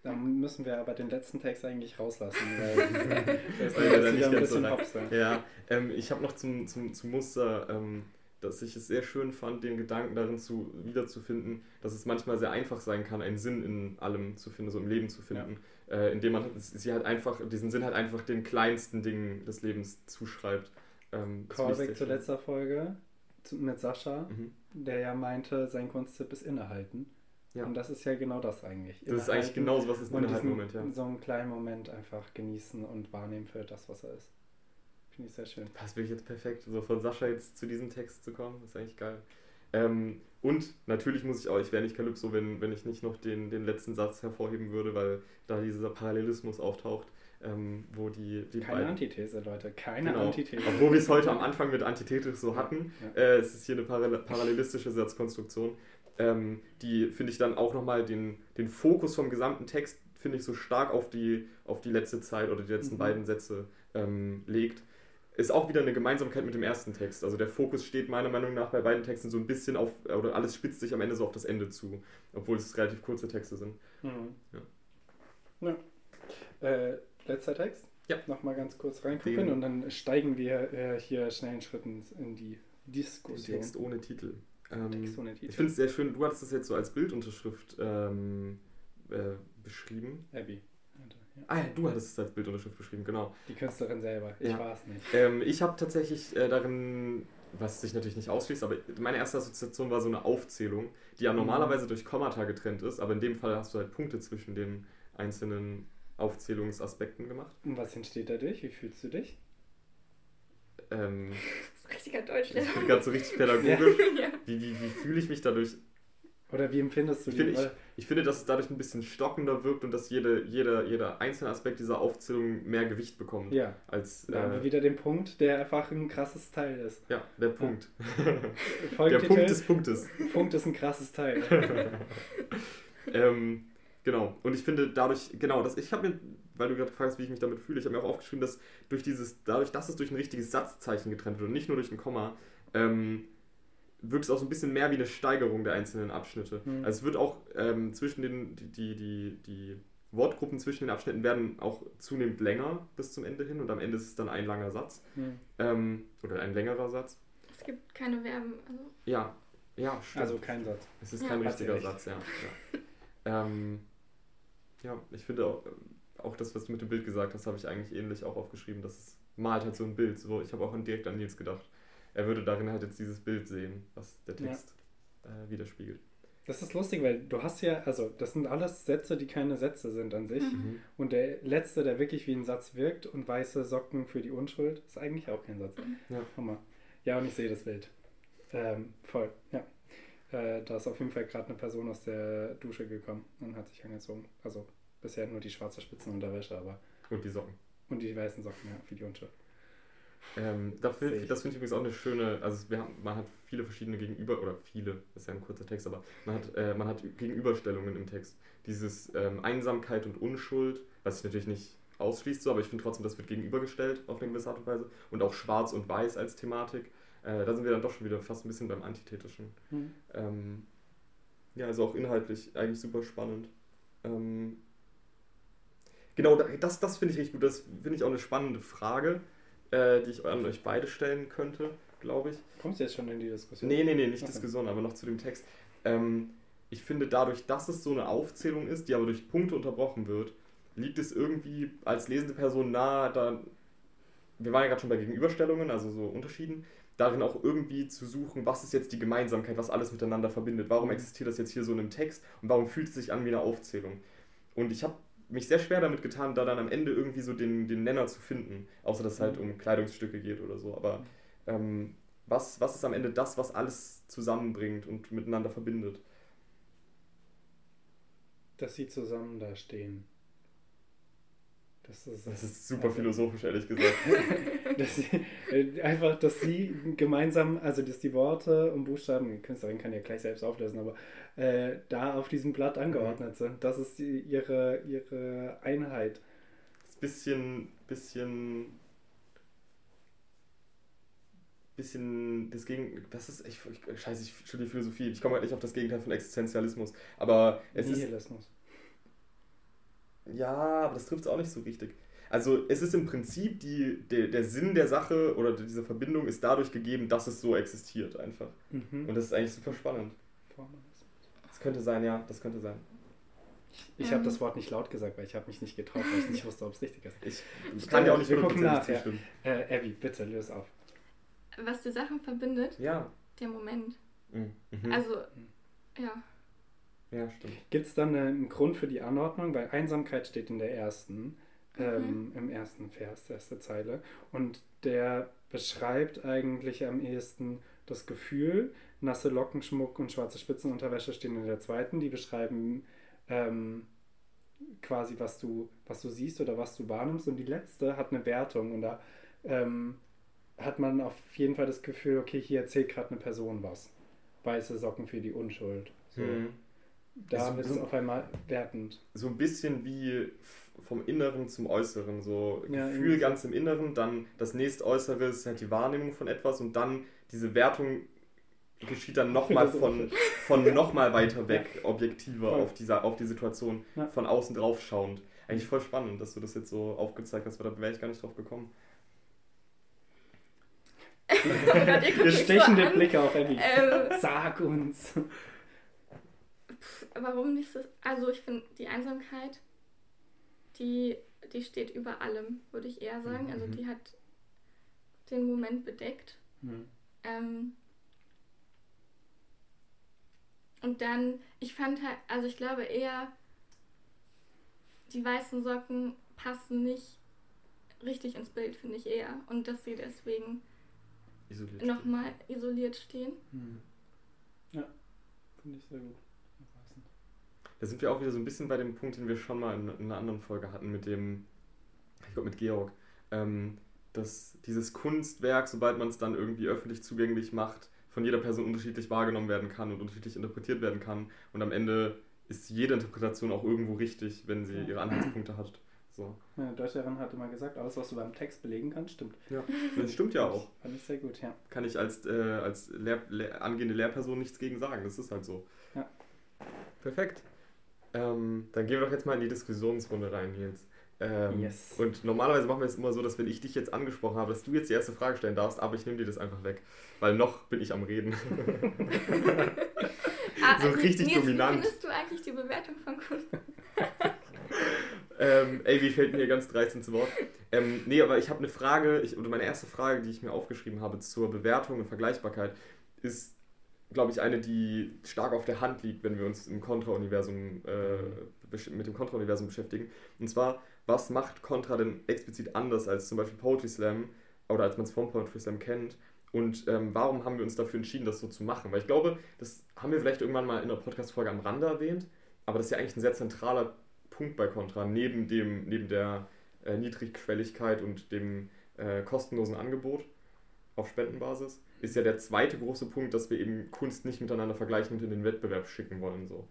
Da müssen wir aber den letzten Text eigentlich rauslassen, weil das ist ja, nicht ein bisschen so Ja, ähm, ich habe noch zum, zum, zum Muster ähm, dass ich es sehr schön fand, den Gedanken darin zu, wiederzufinden, dass es manchmal sehr einfach sein kann, einen Sinn in allem zu finden, so im Leben zu finden, ja. äh, indem man sie halt einfach, diesen Sinn halt einfach den kleinsten Dingen des Lebens zuschreibt. Ähm, Callback zur letzter Folge mit Sascha, mhm. der ja meinte, sein Kunsttipp ist innehalten. Ja. Und das ist ja genau das eigentlich. Das ist eigentlich genau so, was ist innehalten Moment, ja. So einen kleinen Moment einfach genießen und wahrnehmen für das, was er ist. Finde ich sehr schön. Passt wirklich jetzt perfekt, so von Sascha jetzt zu diesem Text zu kommen. ist eigentlich geil. Ähm, und natürlich muss ich auch, ich wäre nicht Kalypso, wenn, wenn ich nicht noch den, den letzten Satz hervorheben würde, weil da dieser Parallelismus auftaucht, ähm, wo die, die Keine beiden, Antithese, Leute, keine genau, Antithese. Obwohl wir es heute am Anfang mit Antithetisch so hatten, ja. Äh, es ist hier eine parallelistische Satzkonstruktion, ähm, die, finde ich, dann auch nochmal den, den Fokus vom gesamten Text, finde ich, so stark auf die, auf die letzte Zeit oder die letzten mhm. beiden Sätze ähm, legt ist auch wieder eine Gemeinsamkeit mit dem ersten Text. Also der Fokus steht meiner Meinung nach bei beiden Texten so ein bisschen auf, oder alles spitzt sich am Ende so auf das Ende zu, obwohl es relativ kurze Texte sind. Mhm. Ja. ja. Äh, letzter Text? Ja. Nochmal ganz kurz reingucken Den, und dann steigen wir äh, hier schnellen Schritten in die Diskussion. Text ohne Titel. Ähm, Text ohne Titel. Ich finde es sehr schön, du hattest das jetzt so als Bildunterschrift ähm, äh, beschrieben. Abby. Ah ja, du hattest es als Bildunterschrift beschrieben, genau. Die Künstlerin selber, ich ja. war es nicht. Ähm, ich habe tatsächlich äh, darin, was sich natürlich nicht ausschließt, aber meine erste Assoziation war so eine Aufzählung, die ja mhm. normalerweise durch Kommata getrennt ist, aber in dem Fall hast du halt Punkte zwischen den einzelnen Aufzählungsaspekten gemacht. Und was entsteht dadurch? Wie fühlst du dich? Ähm, Richtiger Deutsch, Ich bin gerade so richtig pädagogisch. ja. Wie, wie, wie fühle ich mich dadurch? Oder wie empfindest du ich die? Find, ich, ich, finde, dass es dadurch ein bisschen stockender wirkt und dass jede, jeder, jeder einzelne Aspekt dieser Aufzählung mehr Gewicht bekommt. Ja. Als, äh, wieder den Punkt, der einfach ein krasses Teil ist. Ja, der Punkt. Ja. der Punkt des Punktes. Punkt ist ein krasses Teil. ähm, genau. Und ich finde dadurch, genau, dass ich habe mir, weil du gerade fragst, wie ich mich damit fühle, ich habe mir auch aufgeschrieben, dass durch dieses, dadurch, dass es durch ein richtiges Satzzeichen getrennt wird und nicht nur durch ein Komma, ähm, wirkt es auch so ein bisschen mehr wie eine Steigerung der einzelnen Abschnitte. Mhm. Also es wird auch ähm, zwischen den, die, die, die, die Wortgruppen zwischen den Abschnitten werden auch zunehmend länger bis zum Ende hin und am Ende ist es dann ein langer Satz. Mhm. Ähm, oder ein längerer Satz. Es gibt keine Verben. Also. Ja, ja, stimmt. Also kein Satz. Es ist ja. kein richtiger Satz, ja. Ja, ähm, ja ich finde auch, auch das, was du mit dem Bild gesagt hast, habe ich eigentlich ähnlich auch aufgeschrieben. dass es malt halt so ein Bild. So, ich habe auch direkt an Nils gedacht er würde darin halt jetzt dieses Bild sehen, was der Text ja. äh, widerspiegelt. Das ist lustig, weil du hast ja, also das sind alles Sätze, die keine Sätze sind an sich. Mhm. Und der letzte, der wirklich wie ein Satz wirkt und weiße Socken für die Unschuld, ist eigentlich auch kein Satz. Ja. Hammer. Ja, und ich sehe das Bild. Ähm, voll, ja. Äh, da ist auf jeden Fall gerade eine Person aus der Dusche gekommen und hat sich angezogen. Also bisher nur die schwarze Spitzenunterwäsche, aber. Und die Socken. Und die weißen Socken, ja, für die Unschuld. Ähm, das finde ich übrigens auch eine schöne, also wir haben, man hat viele verschiedene Gegenüber, oder viele, das ist ja ein kurzer Text, aber man hat, äh, man hat Gegenüberstellungen im Text. Dieses ähm, Einsamkeit und Unschuld, was sich natürlich nicht ausschließt, so, aber ich finde trotzdem, das wird gegenübergestellt auf eine gewisse Art und Weise. Und auch Schwarz und Weiß als Thematik. Äh, da sind wir dann doch schon wieder fast ein bisschen beim Antithetischen. Mhm. Ähm, ja, also auch inhaltlich eigentlich super spannend. Ähm, genau, das, das finde ich richtig gut. Das finde ich auch eine spannende Frage äh, die ich an euch beide stellen könnte, glaube ich. Kommst du jetzt schon in die Diskussion? Nee, nee, nee, nicht okay. Diskussion, aber noch zu dem Text. Ähm, ich finde, dadurch, dass es so eine Aufzählung ist, die aber durch Punkte unterbrochen wird, liegt es irgendwie als lesende Person nahe, da, wir waren ja gerade schon bei Gegenüberstellungen, also so Unterschieden, darin auch irgendwie zu suchen, was ist jetzt die Gemeinsamkeit, was alles miteinander verbindet. Warum mhm. existiert das jetzt hier so in einem Text und warum fühlt es sich an wie eine Aufzählung? Und ich habe mich sehr schwer damit getan, da dann am Ende irgendwie so den, den Nenner zu finden. Außer dass es halt mhm. um Kleidungsstücke geht oder so. Aber ähm, was, was ist am Ende das, was alles zusammenbringt und miteinander verbindet? Dass sie zusammen da stehen. Das ist, das ist super einfach, philosophisch, ehrlich gesagt. dass sie, äh, einfach, dass sie gemeinsam, also dass die Worte und Buchstaben, die Künstlerin kann ja gleich selbst auflösen, aber äh, da auf diesem Blatt angeordnet sind. Das ist die, ihre, ihre Einheit. Das ist bisschen, bisschen, bisschen das Gegen, das ist, ich, ich scheiße, ich studiere Philosophie, ich komme halt nicht auf das Gegenteil von Existenzialismus, aber es Nihilismus. ist ja, aber das trifft es auch nicht so richtig. Also es ist im Prinzip die, der, der Sinn der Sache oder dieser Verbindung ist dadurch gegeben, dass es so existiert einfach. Mhm. Und das ist eigentlich super spannend. Das könnte sein, ja, das könnte sein. Ich ähm. habe das Wort nicht laut gesagt, weil ich habe mich nicht getraut, weil ich nicht wusste, ob es richtig ist. Ich, ich kann ja auch nicht Wir gucken nach. Ja. Äh, Abby, bitte, löse auf. Was die Sachen verbindet? Ja. Der Moment. Mhm. Also, ja. Ja, stimmt. Gibt es dann einen Grund für die Anordnung? Weil Einsamkeit steht in der ersten, mhm. ähm, im ersten Vers, erste Zeile. Und der beschreibt eigentlich am ehesten das Gefühl. Nasse Lockenschmuck und schwarze Spitzenunterwäsche stehen in der zweiten. Die beschreiben ähm, quasi, was du, was du siehst oder was du wahrnimmst. Und die letzte hat eine Wertung. Und da ähm, hat man auf jeden Fall das Gefühl, okay, hier erzählt gerade eine Person was. Weiße Socken für die Unschuld. So. Mhm. Da wird es auf einmal wertend. So ein bisschen wie vom Inneren zum Äußeren. So ja, Gefühl ganz im Inneren, dann das nächste Äußere ist halt die Wahrnehmung von etwas und dann diese Wertung geschieht dann nochmal von, von nochmal weiter weg, objektiver auf, dieser, auf die Situation, ja. von außen drauf schauend. Eigentlich voll spannend, dass du das jetzt so aufgezeigt hast, weil da wäre ich gar nicht drauf gekommen. Bestechende so Blicke auf Abby. Ähm, Sag uns warum nicht so? Also ich finde die Einsamkeit, die, die steht über allem, würde ich eher sagen. Also mhm. Also die hat den Moment bedeckt. Mhm. Ähm, und dann, ich fand halt, also ich glaube eher, die weißen Socken passen nicht richtig ins Bild, finde ich eher. Und dass sie deswegen nochmal isoliert stehen. Mhm. Ja, finde ich sehr gut. Da sind wir auch wieder so ein bisschen bei dem Punkt, den wir schon mal in, in einer anderen Folge hatten mit dem, ich glaube mit Georg, ähm, dass dieses Kunstwerk, sobald man es dann irgendwie öffentlich zugänglich macht, von jeder Person unterschiedlich wahrgenommen werden kann und unterschiedlich interpretiert werden kann. Und am Ende ist jede Interpretation auch irgendwo richtig, wenn sie ihre Anhaltspunkte hat. So. Ja, Deutscherin hatte mal gesagt, alles, was du beim Text belegen kannst, stimmt. Ja, das stimmt ja auch. Fand ich sehr gut, ja. Kann ich als, äh, als Lehr Lehr angehende Lehrperson nichts gegen sagen. Das ist halt so. Ja. Perfekt. Ähm, dann gehen wir doch jetzt mal in die Diskussionsrunde rein, Nils. Ähm, yes. Und normalerweise machen wir es immer so, dass wenn ich dich jetzt angesprochen habe, dass du jetzt die erste Frage stellen darfst, aber ich nehme dir das einfach weg. Weil noch bin ich am Reden. ah, so also richtig Nils, dominant. Wie findest du eigentlich die Bewertung von Kunst? ähm, ey, wie fällt mir ganz dreist ins Wort. Ähm, nee, aber ich habe eine Frage, ich, oder meine erste Frage, die ich mir aufgeschrieben habe zur Bewertung und Vergleichbarkeit, ist, glaube ich, eine, die stark auf der Hand liegt, wenn wir uns im Contra-Universum äh, mit dem Contra-Universum beschäftigen. Und zwar, was macht Contra denn explizit anders als zum Beispiel Poetry Slam oder als man es vom Poetry Slam kennt? Und ähm, warum haben wir uns dafür entschieden, das so zu machen? Weil ich glaube, das haben wir vielleicht irgendwann mal in einer Podcast-Folge am Rande erwähnt, aber das ist ja eigentlich ein sehr zentraler Punkt bei Contra, neben, dem, neben der äh, Niedrigquelligkeit und dem äh, kostenlosen Angebot auf Spendenbasis, ist ja der zweite große Punkt, dass wir eben Kunst nicht miteinander vergleichen und in den Wettbewerb schicken wollen. So.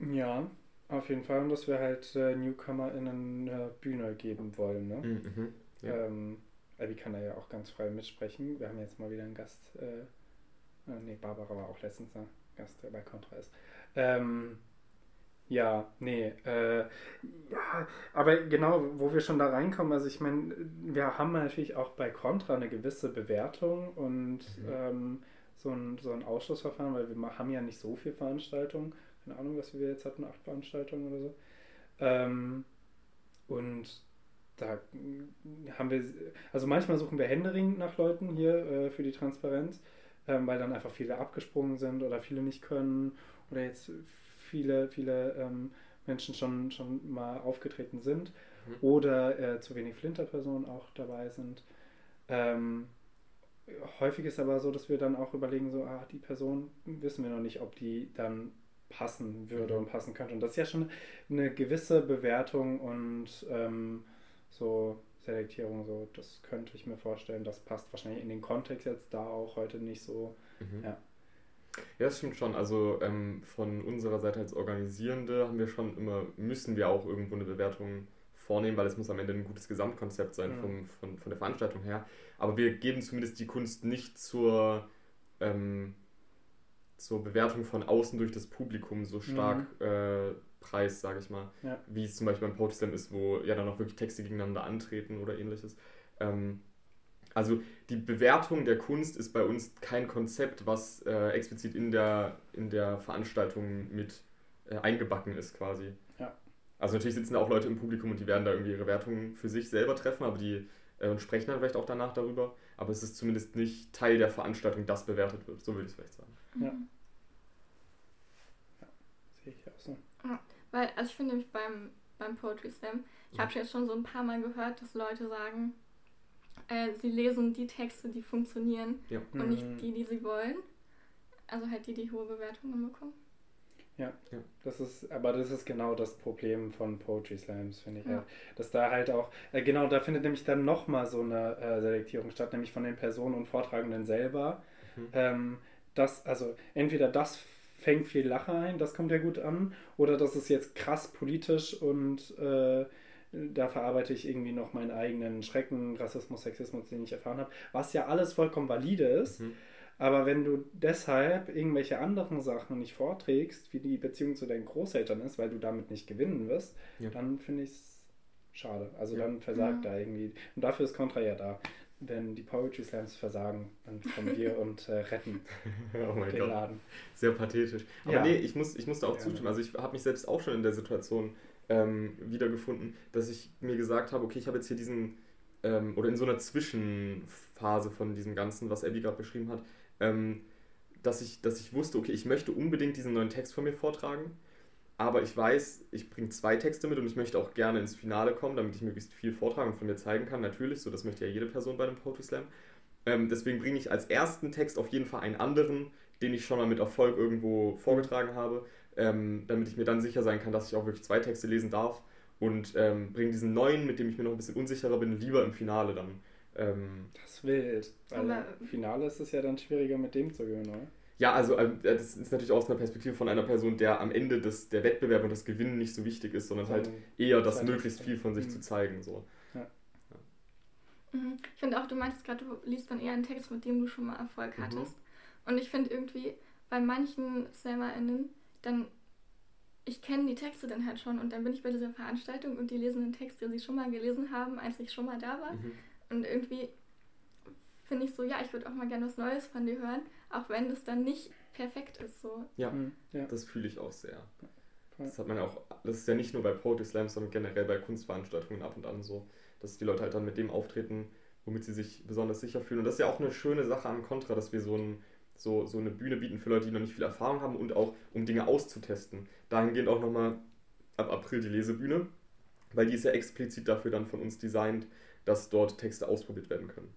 Ja, auf jeden Fall. Und dass wir halt äh, NewcomerInnen eine Bühne geben wollen. Ne? Mhm, mhm ja. ähm, Abby kann da ja auch ganz frei mitsprechen. Wir haben jetzt mal wieder einen Gast. Äh, äh, nee, Barbara war auch letztens ein Gast, der bei Contra ist. Ähm, ja, nee. Äh, ja, aber genau, wo wir schon da reinkommen, also ich meine, wir haben natürlich auch bei Contra eine gewisse Bewertung und mhm. ähm, so, ein, so ein Ausschussverfahren, weil wir haben ja nicht so viele Veranstaltungen. Keine Ahnung, was wir jetzt hatten, acht Veranstaltungen oder so. Ähm, und da haben wir, also manchmal suchen wir händeringend nach Leuten hier äh, für die Transparenz, ähm, weil dann einfach viele abgesprungen sind oder viele nicht können oder jetzt viele, viele ähm, Menschen schon, schon mal aufgetreten sind mhm. oder äh, zu wenig Flinterpersonen auch dabei sind. Ähm, häufig ist aber so, dass wir dann auch überlegen, so, ah, die Person wissen wir noch nicht, ob die dann passen würde mhm. und passen könnte. Und das ist ja schon eine gewisse Bewertung und ähm, so Selektierung, so, das könnte ich mir vorstellen, das passt wahrscheinlich in den Kontext jetzt da auch heute nicht so. Mhm. Ja. Ja, das stimmt schon. Also ähm, von unserer Seite als Organisierende haben wir schon immer, müssen wir auch irgendwo eine Bewertung vornehmen, weil es muss am Ende ein gutes Gesamtkonzept sein mhm. vom, von, von der Veranstaltung her. Aber wir geben zumindest die Kunst nicht zur, ähm, zur Bewertung von außen durch das Publikum so stark mhm. äh, Preis, sage ich mal. Ja. Wie es zum Beispiel beim Poetry ist, wo ja dann auch wirklich Texte gegeneinander antreten oder ähnliches. Ähm, also die Bewertung der Kunst ist bei uns kein Konzept, was äh, explizit in der, in der Veranstaltung mit äh, eingebacken ist quasi. Ja. Also natürlich sitzen da auch Leute im Publikum und die werden da irgendwie ihre Wertungen für sich selber treffen, aber die äh, sprechen dann vielleicht auch danach darüber. Aber es ist zumindest nicht Teil der Veranstaltung, das bewertet wird. So würde ich es vielleicht sagen. Ja. ja. Sehe ich auch so. Ja, weil, also ich finde nämlich beim, beim Poetry Slam, ich mhm. habe jetzt schon so ein paar Mal gehört, dass Leute sagen, äh, sie lesen die Texte, die funktionieren ja. und nicht mhm. die, die sie wollen. Also halt die, die hohe Bewertungen bekommen. Ja, ja, das ist, aber das ist genau das Problem von Poetry Slams, finde ich. Ja. Dass da halt auch, äh, genau, da findet nämlich dann nochmal so eine äh, Selektierung statt, nämlich von den Personen und Vortragenden selber. Mhm. Ähm, das, also entweder das fängt viel Lache ein, das kommt ja gut an, oder das ist jetzt krass politisch und äh, da verarbeite ich irgendwie noch meinen eigenen Schrecken, Rassismus, Sexismus, den ich erfahren habe, was ja alles vollkommen valide ist. Mhm. Aber wenn du deshalb irgendwelche anderen Sachen nicht vorträgst, wie die Beziehung zu deinen Großeltern ist, weil du damit nicht gewinnen wirst, ja. dann finde ich es schade. Also ja. dann versagt ja. da irgendwie. Und dafür ist Contra ja da. Wenn die Poetry Slams versagen, dann kommen wir und äh, retten oh mein den Gott. Laden. Sehr pathetisch. Aber nee, ich muss, ich muss da auch zustimmen. Also ich habe mich selbst auch schon in der Situation ähm, wiedergefunden, dass ich mir gesagt habe, okay, ich habe jetzt hier diesen, ähm, oder in so einer Zwischenphase von diesem Ganzen, was Abby gerade beschrieben hat, ähm, dass, ich, dass ich wusste, okay, ich möchte unbedingt diesen neuen Text von mir vortragen, aber ich weiß, ich bringe zwei Texte mit und ich möchte auch gerne ins Finale kommen, damit ich möglichst viel vortragen von mir zeigen kann, natürlich, so das möchte ja jede Person bei einem Poetry Slam. Ähm, deswegen bringe ich als ersten Text auf jeden Fall einen anderen, den ich schon mal mit Erfolg irgendwo vorgetragen habe, ähm, damit ich mir dann sicher sein kann, dass ich auch wirklich zwei Texte lesen darf und ähm, bringe diesen neuen, mit dem ich mir noch ein bisschen unsicherer bin, lieber im Finale dann. Ähm, das ist wild, weil im Finale ist es ja dann schwieriger mit dem zu gewinnen, oder? Ja, also äh, das ist natürlich aus einer Perspektive von einer Person, der am Ende des, der Wettbewerb und das Gewinnen nicht so wichtig ist, sondern halt eher das möglichst viel von sich mhm. zu zeigen. So. Ja. Ja. Mhm. Ich finde auch, du meintest gerade, du liest dann eher einen Text, mit dem du schon mal Erfolg mhm. hattest. Und ich finde irgendwie, bei manchen SlammerInnen, dann, ich kenne die Texte dann halt schon und dann bin ich bei dieser Veranstaltung und die lesen den Text, den sie schon mal gelesen haben, als ich schon mal da war. Mhm. Und irgendwie finde ich so, ja, ich würde auch mal gerne was Neues von dir hören, auch wenn das dann nicht perfekt ist. So. Ja, mhm. ja. das fühle ich auch sehr. Das hat man ja auch, das ist ja nicht nur bei Poetry Slams, sondern generell bei Kunstveranstaltungen ab und an so, dass die Leute halt dann mit dem auftreten, womit sie sich besonders sicher fühlen. Und das ist ja auch eine schöne Sache am Contra, dass wir so, ein, so, so eine Bühne bieten für Leute, die noch nicht viel Erfahrung haben und auch um Dinge auszutesten. Dahingehend auch nochmal ab April die Lesebühne, weil die ist ja explizit dafür dann von uns designt, dass dort Texte ausprobiert werden können.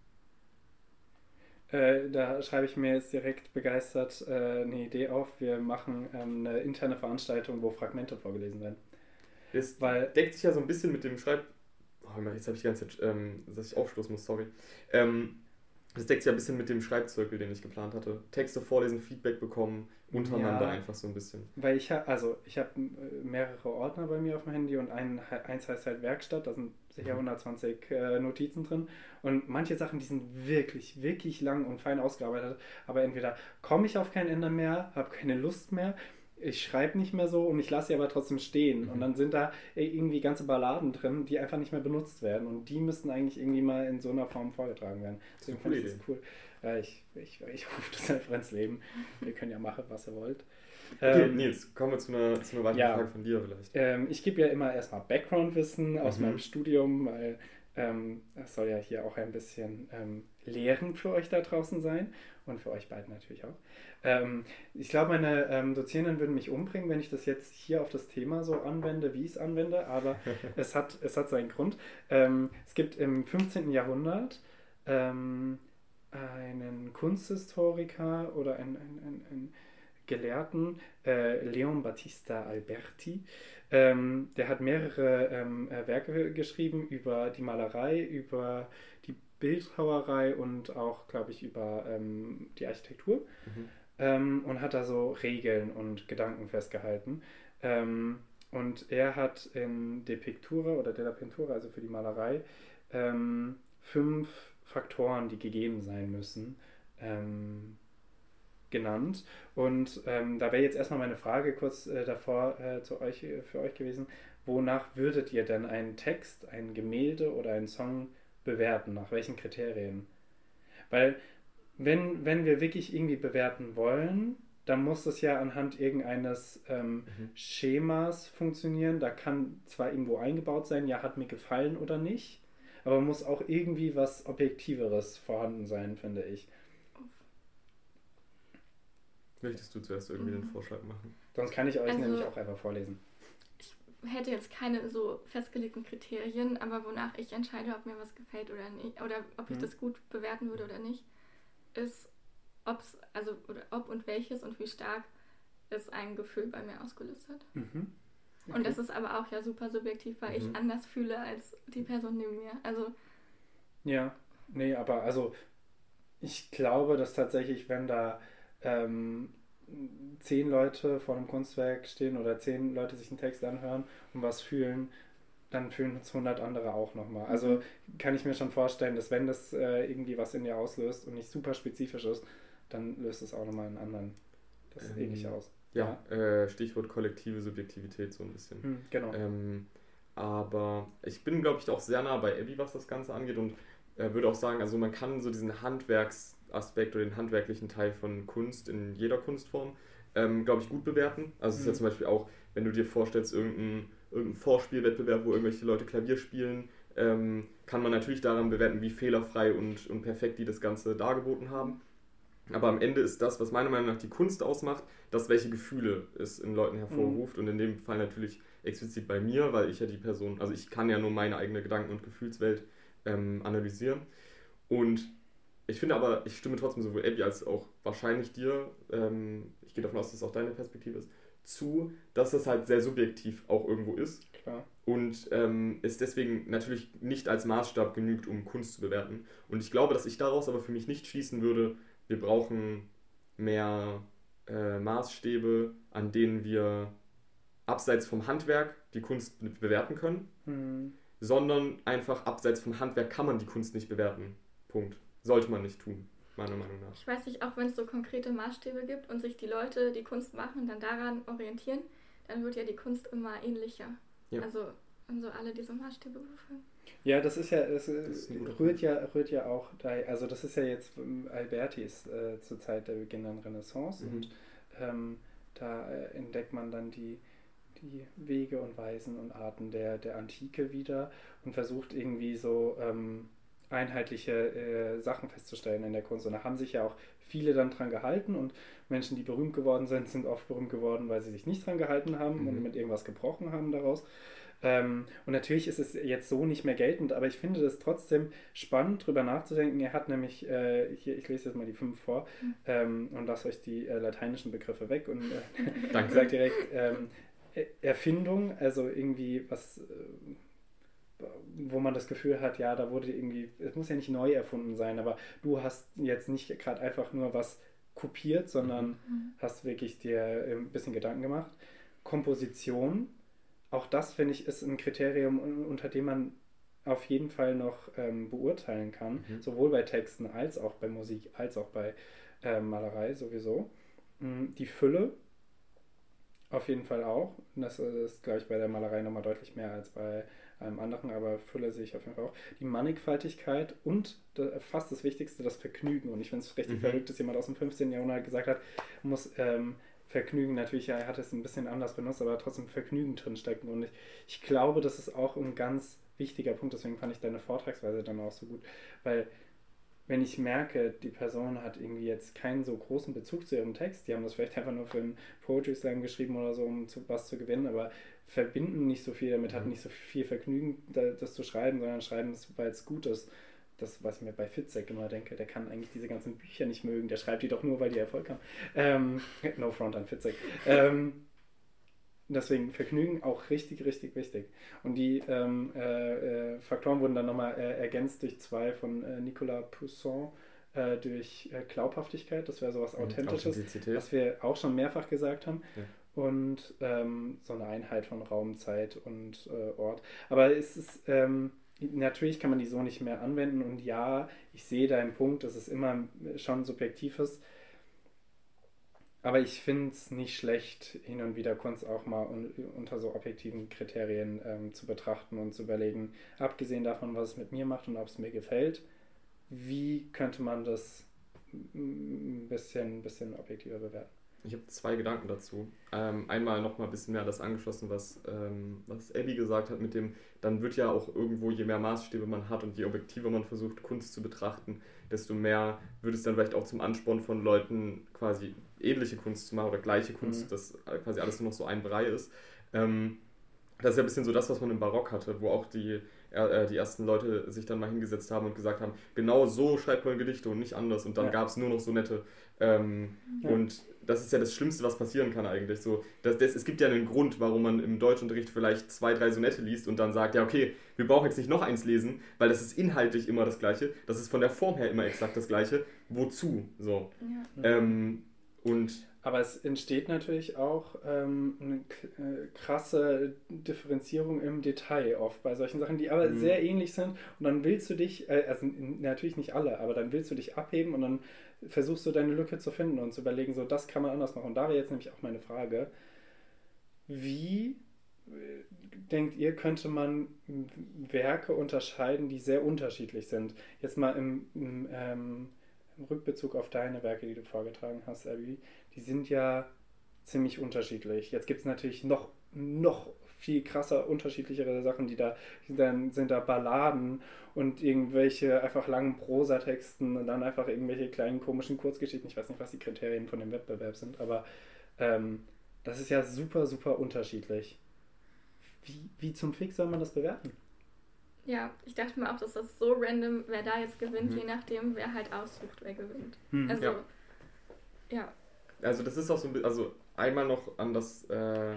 Äh, da schreibe ich mir jetzt direkt begeistert äh, eine Idee auf. Wir machen ähm, eine interne Veranstaltung, wo Fragmente vorgelesen werden. Das Weil, deckt sich ja so ein bisschen mit dem Schreib... Oh, jetzt habe ich die ganze Zeit, ähm, dass ich aufstoßen muss, sorry. Ähm, das deckt sich ja ein bisschen mit dem Schreibzirkel, den ich geplant hatte. Texte vorlesen, Feedback bekommen, untereinander ja, einfach so ein bisschen. Weil ich habe, also ich habe äh, mehrere Ordner bei mir auf dem Handy und ein, eins heißt halt Werkstatt, da sind sicher 120 mhm. äh, Notizen drin. Und manche Sachen, die sind wirklich, wirklich lang und fein ausgearbeitet. Aber entweder komme ich auf kein Ende mehr, habe keine Lust mehr ich schreibe nicht mehr so und ich lasse sie aber trotzdem stehen. Mhm. Und dann sind da irgendwie ganze Balladen drin, die einfach nicht mehr benutzt werden. Und die müssten eigentlich irgendwie mal in so einer Form vorgetragen werden. Deswegen finde ich das cool. Ja, ich, ich, ich rufe das einfach ins Leben. ihr könnt ja machen, was ihr wollt. Okay, ähm, Nils, kommen wir zu einer, zu einer weiteren ja, Frage von dir vielleicht. Ähm, ich gebe ja immer erstmal Background-Wissen aus mhm. meinem Studium, weil ähm, das soll ja hier auch ein bisschen ähm, lehrend für euch da draußen sein und für euch beiden natürlich auch. Ähm, ich glaube, meine ähm, Dozierenden würden mich umbringen, wenn ich das jetzt hier auf das Thema so anwende, wie ich es anwende, aber es, hat, es hat seinen Grund. Ähm, es gibt im 15. Jahrhundert ähm, einen Kunsthistoriker oder einen, einen, einen, einen Gelehrten, äh, Leon Battista Alberti, ähm, der hat mehrere ähm, äh, Werke geschrieben über die Malerei, über die Bildhauerei und auch, glaube ich, über ähm, die Architektur. Mhm ähm, und hat da so Regeln und Gedanken festgehalten. Ähm, und er hat in De Pictura oder De la Pintura, also für die Malerei, ähm, fünf Faktoren, die gegeben sein müssen, ähm, genannt. Und ähm, da wäre jetzt erstmal meine Frage kurz äh, davor äh, zu euch, für euch gewesen. Wonach würdet ihr denn einen Text, ein Gemälde oder einen Song bewerten? Nach welchen Kriterien? Weil wenn, wenn wir wirklich irgendwie bewerten wollen, dann muss das ja anhand irgendeines ähm, mhm. Schemas funktionieren. Da kann zwar irgendwo eingebaut sein, ja, hat mir gefallen oder nicht, aber muss auch irgendwie was Objektiveres vorhanden sein, finde ich. Möchtest du zuerst irgendwie mhm. den Vorschlag machen? Sonst kann ich euch also, nämlich auch einfach vorlesen. Ich hätte jetzt keine so festgelegten Kriterien, aber wonach ich entscheide, ob mir was gefällt oder nicht, oder ob ich mhm. das gut bewerten würde oder nicht ist, ob's, also oder ob und welches und wie stark es ein Gefühl bei mir ausgelöst hat. Mhm. Okay. Und das ist aber auch ja super subjektiv, weil mhm. ich anders fühle als die Person neben mir. Also. Ja, nee, aber also ich glaube, dass tatsächlich, wenn da ähm, zehn Leute vor einem Kunstwerk stehen oder zehn Leute sich einen Text anhören und was fühlen, dann fühlen es 100 andere auch nochmal. Also mhm. kann ich mir schon vorstellen, dass wenn das äh, irgendwie was in dir auslöst und nicht super spezifisch ist, dann löst es auch nochmal einen anderen das ähm, ähnlich aus. Ja, ja. Äh, Stichwort kollektive Subjektivität so ein bisschen. Mhm, genau. Ähm, aber ich bin, glaube ich, auch sehr nah bei Abby, was das Ganze angeht und äh, würde auch sagen, also man kann so diesen Handwerksaspekt oder den handwerklichen Teil von Kunst in jeder Kunstform, ähm, glaube ich, gut bewerten. Also es ist ja mhm. zum Beispiel auch, wenn du dir vorstellst, irgendein irgendein Vorspielwettbewerb, wo irgendwelche Leute Klavier spielen, ähm, kann man natürlich daran bewerten, wie fehlerfrei und, und perfekt die das Ganze dargeboten haben. Aber am Ende ist das, was meiner Meinung nach die Kunst ausmacht, das, welche Gefühle es in Leuten hervorruft. Mhm. Und in dem Fall natürlich explizit bei mir, weil ich ja die Person, also ich kann ja nur meine eigene Gedanken- und Gefühlswelt ähm, analysieren. Und ich finde aber, ich stimme trotzdem sowohl Abby als auch wahrscheinlich dir, ähm, ich gehe davon aus, dass es auch deine Perspektive ist, zu, dass das halt sehr subjektiv auch irgendwo ist. Klar. Und ähm, es deswegen natürlich nicht als Maßstab genügt, um Kunst zu bewerten. Und ich glaube, dass ich daraus aber für mich nicht schließen würde, wir brauchen mehr äh, Maßstäbe, an denen wir abseits vom Handwerk die Kunst bewerten können, mhm. sondern einfach abseits vom Handwerk kann man die Kunst nicht bewerten. Punkt. Sollte man nicht tun, meiner Meinung nach. Ich weiß nicht, auch wenn es so konkrete Maßstäbe gibt und sich die Leute, die Kunst machen, dann daran orientieren, dann wird ja die Kunst immer ähnlicher. Ja. Also, wenn so alle diese Maßstäbe befolgen. Ja, das ist ja, das, das rührt ja, rührt ja auch da, also das ist ja jetzt Albertis äh, zur Zeit der beginnenden Renaissance mhm. und ähm, da äh, entdeckt man dann die, die Wege und Weisen und Arten der, der Antike wieder und versucht irgendwie so ähm, einheitliche äh, Sachen festzustellen in der Kunst. Und da haben sich ja auch viele dann dran gehalten und Menschen, die berühmt geworden sind, sind oft berühmt geworden, weil sie sich nicht dran gehalten haben mhm. und mit irgendwas gebrochen haben daraus. Ähm, und natürlich ist es jetzt so nicht mehr geltend, aber ich finde das trotzdem spannend, darüber nachzudenken. Er hat nämlich, äh, hier, ich lese jetzt mal die fünf vor mhm. ähm, und lasse euch die äh, lateinischen Begriffe weg und äh, sagt direkt ähm, Erfindung, also irgendwie was. Äh, wo man das Gefühl hat, ja, da wurde irgendwie, es muss ja nicht neu erfunden sein, aber du hast jetzt nicht gerade einfach nur was kopiert, sondern mhm. hast wirklich dir ein bisschen Gedanken gemacht. Komposition, auch das finde ich ist ein Kriterium, unter dem man auf jeden Fall noch ähm, beurteilen kann, mhm. sowohl bei Texten als auch bei Musik, als auch bei äh, Malerei sowieso. Mhm, die Fülle, auf jeden Fall auch. Das ist, glaube ich, bei der Malerei nochmal deutlich mehr als bei einem anderen, aber Fülle sehe ich auf jeden Fall auch. Die Mannigfaltigkeit und fast das Wichtigste, das Vergnügen. Und ich finde es richtig mhm. verrückt, dass jemand aus dem 15. Jahrhundert gesagt hat, muss ähm, Vergnügen natürlich, ja, er hat es ein bisschen anders benutzt, aber trotzdem Vergnügen drinstecken. Und ich, ich glaube, das ist auch ein ganz wichtiger Punkt, deswegen fand ich deine Vortragsweise dann auch so gut, weil wenn ich merke, die Person hat irgendwie jetzt keinen so großen Bezug zu ihrem Text, die haben das vielleicht einfach nur für einen Poetry Slam geschrieben oder so, um zu, was zu gewinnen, aber verbinden nicht so viel damit, mhm. hat nicht so viel Vergnügen, das zu schreiben, sondern schreiben es, weil es gut ist. Das, was ich mir bei Fitzek immer denke, der kann eigentlich diese ganzen Bücher nicht mögen, der schreibt die doch nur, weil die Erfolg haben. Ähm, no front an Fitzek. ähm, deswegen Vergnügen auch richtig, richtig wichtig. Und die ähm, äh, äh, Faktoren wurden dann nochmal äh, ergänzt durch zwei von äh, Nicolas Poussin, äh, durch Glaubhaftigkeit, das wäre sowas mhm, Authentisches, was wir auch schon mehrfach gesagt haben. Ja und ähm, so eine Einheit von Raum, Zeit und äh, Ort. Aber es ist, ähm, natürlich kann man die so nicht mehr anwenden und ja, ich sehe deinen Punkt, dass es immer schon subjektiv ist. Aber ich finde es nicht schlecht, hin und wieder Kunst auch mal un unter so objektiven Kriterien ähm, zu betrachten und zu überlegen, abgesehen davon, was es mit mir macht und ob es mir gefällt, wie könnte man das ein bisschen, bisschen objektiver bewerten. Ich habe zwei Gedanken dazu. Ähm, einmal nochmal ein bisschen mehr das angeschlossen, was, ähm, was Abby gesagt hat, mit dem, dann wird ja auch irgendwo, je mehr Maßstäbe man hat und je objektiver man versucht, Kunst zu betrachten, desto mehr wird es dann vielleicht auch zum Ansporn von Leuten, quasi ähnliche Kunst zu machen oder gleiche Kunst, mhm. dass quasi alles nur noch so ein Brei ist. Ähm, das ist ja ein bisschen so das, was man im Barock hatte, wo auch die, äh, die ersten Leute sich dann mal hingesetzt haben und gesagt haben, genau so schreibt man Gedichte und nicht anders. Und dann ja. gab es nur noch so nette. Ähm, ja. Und das ist ja das Schlimmste, was passieren kann eigentlich. So, das, das, es gibt ja einen Grund, warum man im Deutschunterricht vielleicht zwei, drei Sonette liest und dann sagt, ja, okay, wir brauchen jetzt nicht noch eins lesen, weil das ist inhaltlich immer das Gleiche, das ist von der Form her immer exakt das Gleiche. Wozu? So. Ja. Ähm, und aber es entsteht natürlich auch ähm, eine äh, krasse Differenzierung im Detail oft bei solchen Sachen, die aber mhm. sehr ähnlich sind. Und dann willst du dich, äh, also natürlich nicht alle, aber dann willst du dich abheben und dann versuchst du deine Lücke zu finden und zu überlegen, so das kann man anders machen. Und da wäre jetzt nämlich auch meine Frage, wie äh, denkt ihr, könnte man Werke unterscheiden, die sehr unterschiedlich sind? Jetzt mal im, im, ähm, im Rückbezug auf deine Werke, die du vorgetragen hast, Abby, die sind ja ziemlich unterschiedlich. Jetzt gibt es natürlich noch, noch viel krasser unterschiedlichere Sachen, die da, dann sind da Balladen und irgendwelche einfach langen Prosatexten und dann einfach irgendwelche kleinen komischen Kurzgeschichten. Ich weiß nicht, was die Kriterien von dem Wettbewerb sind, aber ähm, das ist ja super, super unterschiedlich. Wie, wie zum Fick soll man das bewerten? Ja, ich dachte mir auch, dass das so random, wer da jetzt gewinnt, mhm. je nachdem, wer halt aussucht, wer gewinnt. Mhm, also, ja. ja. Also das ist auch so ein bisschen, also einmal noch an das, äh,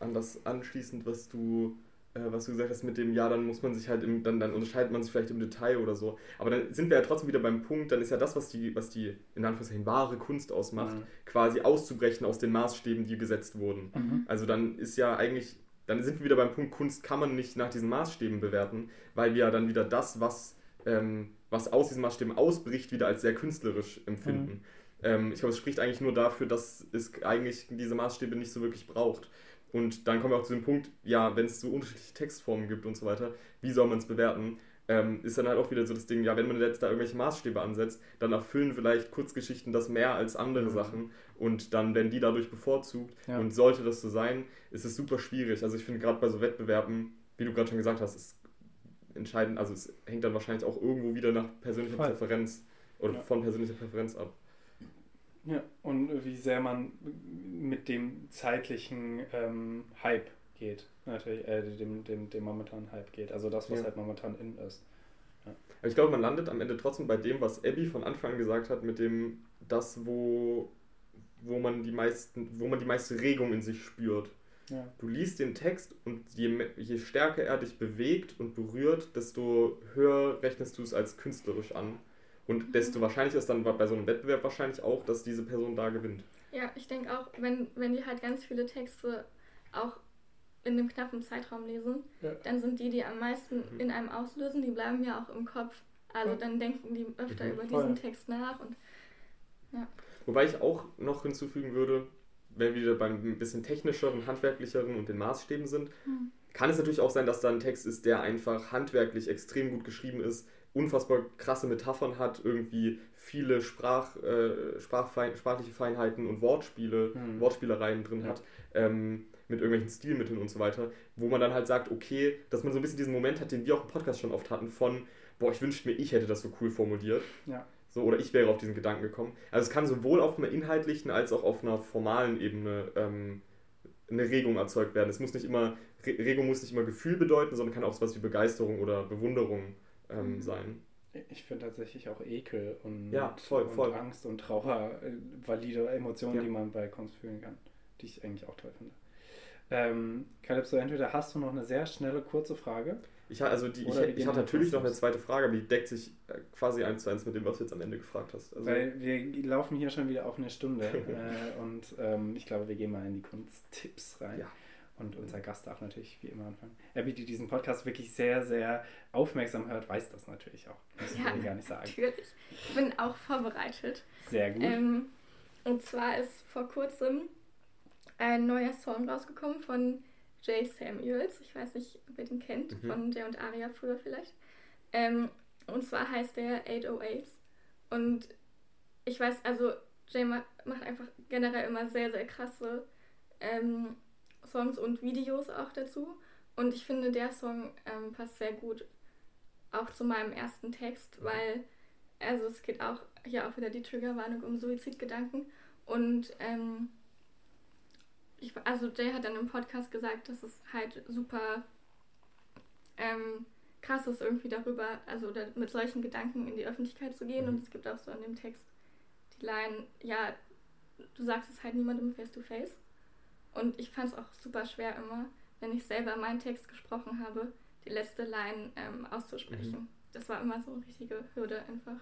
an das anschließend, was du äh, was du gesagt hast mit dem, ja, dann muss man sich halt, im, dann, dann unterscheidet man sich vielleicht im Detail oder so. Aber dann sind wir ja trotzdem wieder beim Punkt, dann ist ja das, was die, was die in Anführungszeichen wahre Kunst ausmacht, mhm. quasi auszubrechen aus den Maßstäben, die gesetzt wurden. Mhm. Also dann ist ja eigentlich, dann sind wir wieder beim Punkt, Kunst kann man nicht nach diesen Maßstäben bewerten, weil wir ja dann wieder das, was, ähm, was aus diesen Maßstäben ausbricht, wieder als sehr künstlerisch empfinden. Mhm. Ähm, ich glaube, es spricht eigentlich nur dafür, dass es eigentlich diese Maßstäbe nicht so wirklich braucht. Und dann kommen wir auch zu dem Punkt, ja, wenn es so unterschiedliche Textformen gibt und so weiter, wie soll man es bewerten? Ähm, ist dann halt auch wieder so das Ding, ja, wenn man jetzt da irgendwelche Maßstäbe ansetzt, dann erfüllen vielleicht Kurzgeschichten das mehr als andere mhm. Sachen und dann werden die dadurch bevorzugt. Ja. Und sollte das so sein, ist es super schwierig. Also ich finde gerade bei so Wettbewerben, wie du gerade schon gesagt hast, ist entscheidend, also es hängt dann wahrscheinlich auch irgendwo wieder nach persönlicher Voll. Präferenz oder ja. von persönlicher Präferenz ab. Ja, und wie sehr man mit dem zeitlichen ähm, Hype geht. Natürlich, äh, dem, dem, dem momentanen Hype geht. Also das, was ja. halt momentan in ist. Ja. Aber ich glaube, man landet am Ende trotzdem bei dem, was Abby von Anfang an gesagt hat, mit dem, das, wo, wo man die meisten, wo man die meiste Regung in sich spürt. Ja. Du liest den Text und je, je stärker er dich bewegt und berührt, desto höher rechnest du es als künstlerisch an. Und desto wahrscheinlicher ist dann bei so einem Wettbewerb wahrscheinlich auch, dass diese Person da gewinnt. Ja, ich denke auch, wenn, wenn die halt ganz viele Texte auch in einem knappen Zeitraum lesen, ja. dann sind die, die am meisten mhm. in einem auslösen, die bleiben ja auch im Kopf. Also ja. dann denken die öfter mhm. über diesen Text nach. Und, ja. Wobei ich auch noch hinzufügen würde, wenn wir wieder beim ein bisschen technischeren, handwerklicheren und den Maßstäben sind, mhm. kann es natürlich auch sein, dass da ein Text ist, der einfach handwerklich extrem gut geschrieben ist, unfassbar krasse Metaphern hat, irgendwie viele Sprach, äh, Sprachfein, sprachliche Feinheiten und Wortspiele, mhm. Wortspielereien drin ja. hat, ähm, mit irgendwelchen Stilmitteln und so weiter, wo man dann halt sagt, okay, dass man so ein bisschen diesen Moment hat, den wir auch im Podcast schon oft hatten, von, boah, ich wünschte mir, ich hätte das so cool formuliert. Ja. So, oder ich wäre auf diesen Gedanken gekommen. Also es kann sowohl auf einer inhaltlichen als auch auf einer formalen Ebene ähm, eine Regung erzeugt werden. Es muss nicht immer, Regung muss nicht immer Gefühl bedeuten, sondern kann auch was wie Begeisterung oder Bewunderung ähm, sein. Ich finde tatsächlich auch Ekel und, ja, voll, voll. und Angst und Trauer äh, valide Emotionen, ja. die man bei Kunst fühlen kann, die ich eigentlich auch toll finde. Ähm, Calypso, entweder hast du noch eine sehr schnelle, kurze Frage. Ich, also die, ich, ich hatte natürlich noch eine zweite Frage, aber die deckt sich äh, quasi eins zu eins mit dem, was du jetzt am Ende gefragt hast. Also Weil wir laufen hier schon wieder auf eine Stunde äh, und ähm, ich glaube, wir gehen mal in die Kunsttipps rein. Ja. Und unser Gast darf natürlich wie immer anfangen. Abby, die diesen Podcast wirklich sehr, sehr aufmerksam hört, weiß das natürlich auch. Das ja, gar nicht sagen. Natürlich. Ich bin auch vorbereitet. Sehr gut. Ähm, und zwar ist vor kurzem ein neuer Song rausgekommen von Jay Samuels. Ich weiß nicht, ob ihr den kennt, mhm. von der und Aria früher vielleicht. Ähm, und zwar heißt der 808s. Und ich weiß, also Jay macht einfach generell immer sehr, sehr krasse ähm, Songs und Videos auch dazu. Und ich finde, der Song ähm, passt sehr gut auch zu meinem ersten Text, weil, also es geht auch hier auch wieder die Triggerwarnung um Suizidgedanken. Und ähm, ich, also Jay hat dann im Podcast gesagt, dass es halt super ähm, krass ist, irgendwie darüber, also mit solchen Gedanken in die Öffentlichkeit zu gehen. Mhm. Und es gibt auch so an dem Text die Line, ja, du sagst es halt niemandem face to face. Und ich fand es auch super schwer immer, wenn ich selber meinen Text gesprochen habe, die letzte Line ähm, auszusprechen. Mhm. Das war immer so eine richtige Hürde einfach.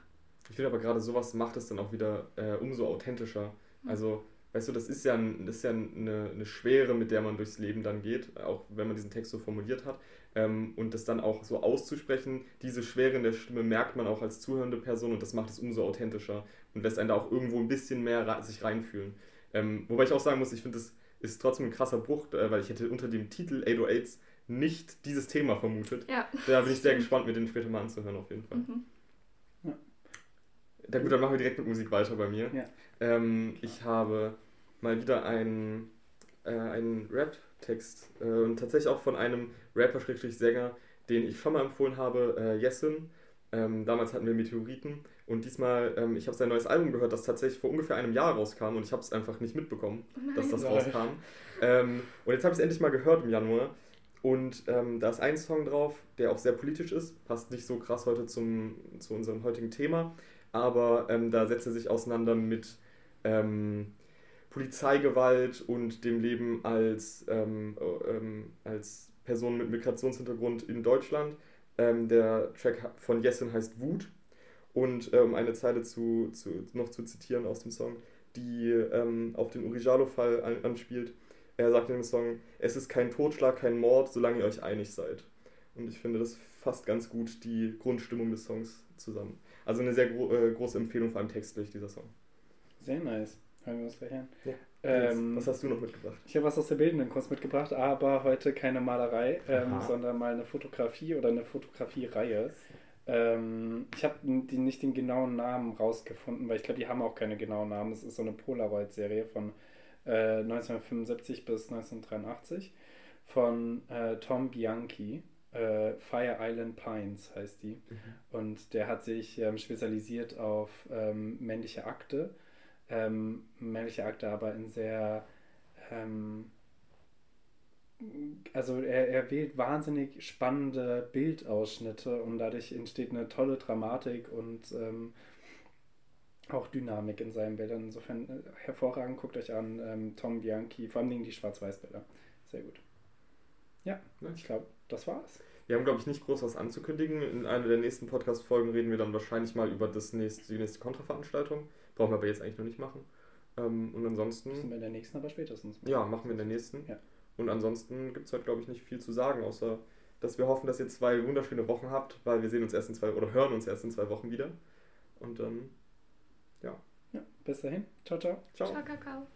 Ich finde aber gerade sowas macht es dann auch wieder äh, umso authentischer. Mhm. Also, weißt du, das ist ja, ein, das ist ja eine, eine Schwere, mit der man durchs Leben dann geht, auch wenn man diesen Text so formuliert hat. Ähm, und das dann auch so auszusprechen, diese Schwere in der Stimme merkt man auch als zuhörende Person und das macht es umso authentischer und lässt einen da auch irgendwo ein bisschen mehr sich reinfühlen. Ähm, wobei ich auch sagen muss, ich finde das ist trotzdem ein krasser Bruch, äh, weil ich hätte unter dem Titel 808s nicht dieses Thema vermutet. Ja. Da bin ich sehr gespannt, mir den später mal anzuhören, auf jeden Fall. Mhm. Ja. Da, gut, dann machen wir direkt mit Musik weiter bei mir. Ja. Ähm, ich habe mal wieder einen, äh, einen Rap-Text äh, und tatsächlich auch von einem Rapper-Sänger, den ich schon mal empfohlen habe, äh, Jessin. Ähm, damals hatten wir Meteoriten und diesmal, ähm, ich habe sein neues Album gehört, das tatsächlich vor ungefähr einem Jahr rauskam und ich habe es einfach nicht mitbekommen, oh dass das rauskam. Ähm, und jetzt habe ich es endlich mal gehört im Januar. Und ähm, da ist ein Song drauf, der auch sehr politisch ist, passt nicht so krass heute zum, zu unserem heutigen Thema, aber ähm, da setzt er sich auseinander mit, ähm, Polizeigewalt und dem Leben als, ähm, ähm, als Person mit Migrationshintergrund in Deutschland. Ähm, der Track von Jessin heißt Wut. Und um eine Zeile zu, zu, noch zu zitieren aus dem Song, die ähm, auf den Urijalo-Fall an, anspielt. Er sagt in dem Song, es ist kein Totschlag, kein Mord, solange ihr euch einig seid. Und ich finde, das fasst ganz gut die Grundstimmung des Songs zusammen. Also eine sehr gro äh, große Empfehlung, vor allem textlich, dieser Song. Sehr nice. Hören wir uns gleich an. Ja. Ähm, was hast du noch mitgebracht? Ich habe was aus der bildenden Kunst mitgebracht, aber heute keine Malerei, ähm, sondern mal eine Fotografie oder eine Fotografiereihe. Ähm, ich habe die, nicht den genauen Namen rausgefunden, weil ich glaube, die haben auch keine genauen Namen. Es ist so eine Polaroid-Serie von äh, 1975 bis 1983 von äh, Tom Bianchi. Äh, Fire Island Pines heißt die. Mhm. Und der hat sich ähm, spezialisiert auf ähm, männliche Akte ähm, männliche Akte aber in sehr, ähm, also er, er wählt wahnsinnig spannende Bildausschnitte und dadurch entsteht eine tolle Dramatik und ähm, auch Dynamik in seinen Bildern. Insofern äh, hervorragend, guckt euch an, ähm, Tom Bianchi, vor allem die Schwarz-Weiß-Bilder. Sehr gut. Ja, ich glaube, das war's. Wir haben, glaube ich, nicht groß was anzukündigen. In einer der nächsten Podcast-Folgen reden wir dann wahrscheinlich mal über das nächste, die nächste Kontraveranstaltung. Brauchen wir aber jetzt eigentlich noch nicht machen. Ähm, und ansonsten. Müssen wir in der nächsten aber spätestens. Ja, machen wir in der nächsten. Ja. Und ansonsten gibt es halt, glaube ich, nicht viel zu sagen, außer dass wir hoffen, dass ihr zwei wunderschöne Wochen habt, weil wir sehen uns erst in zwei oder hören uns erst in zwei Wochen wieder. Und dann, ja. Ja, bis dahin. Ciao, ciao. Ciao. Ciao, Kakao.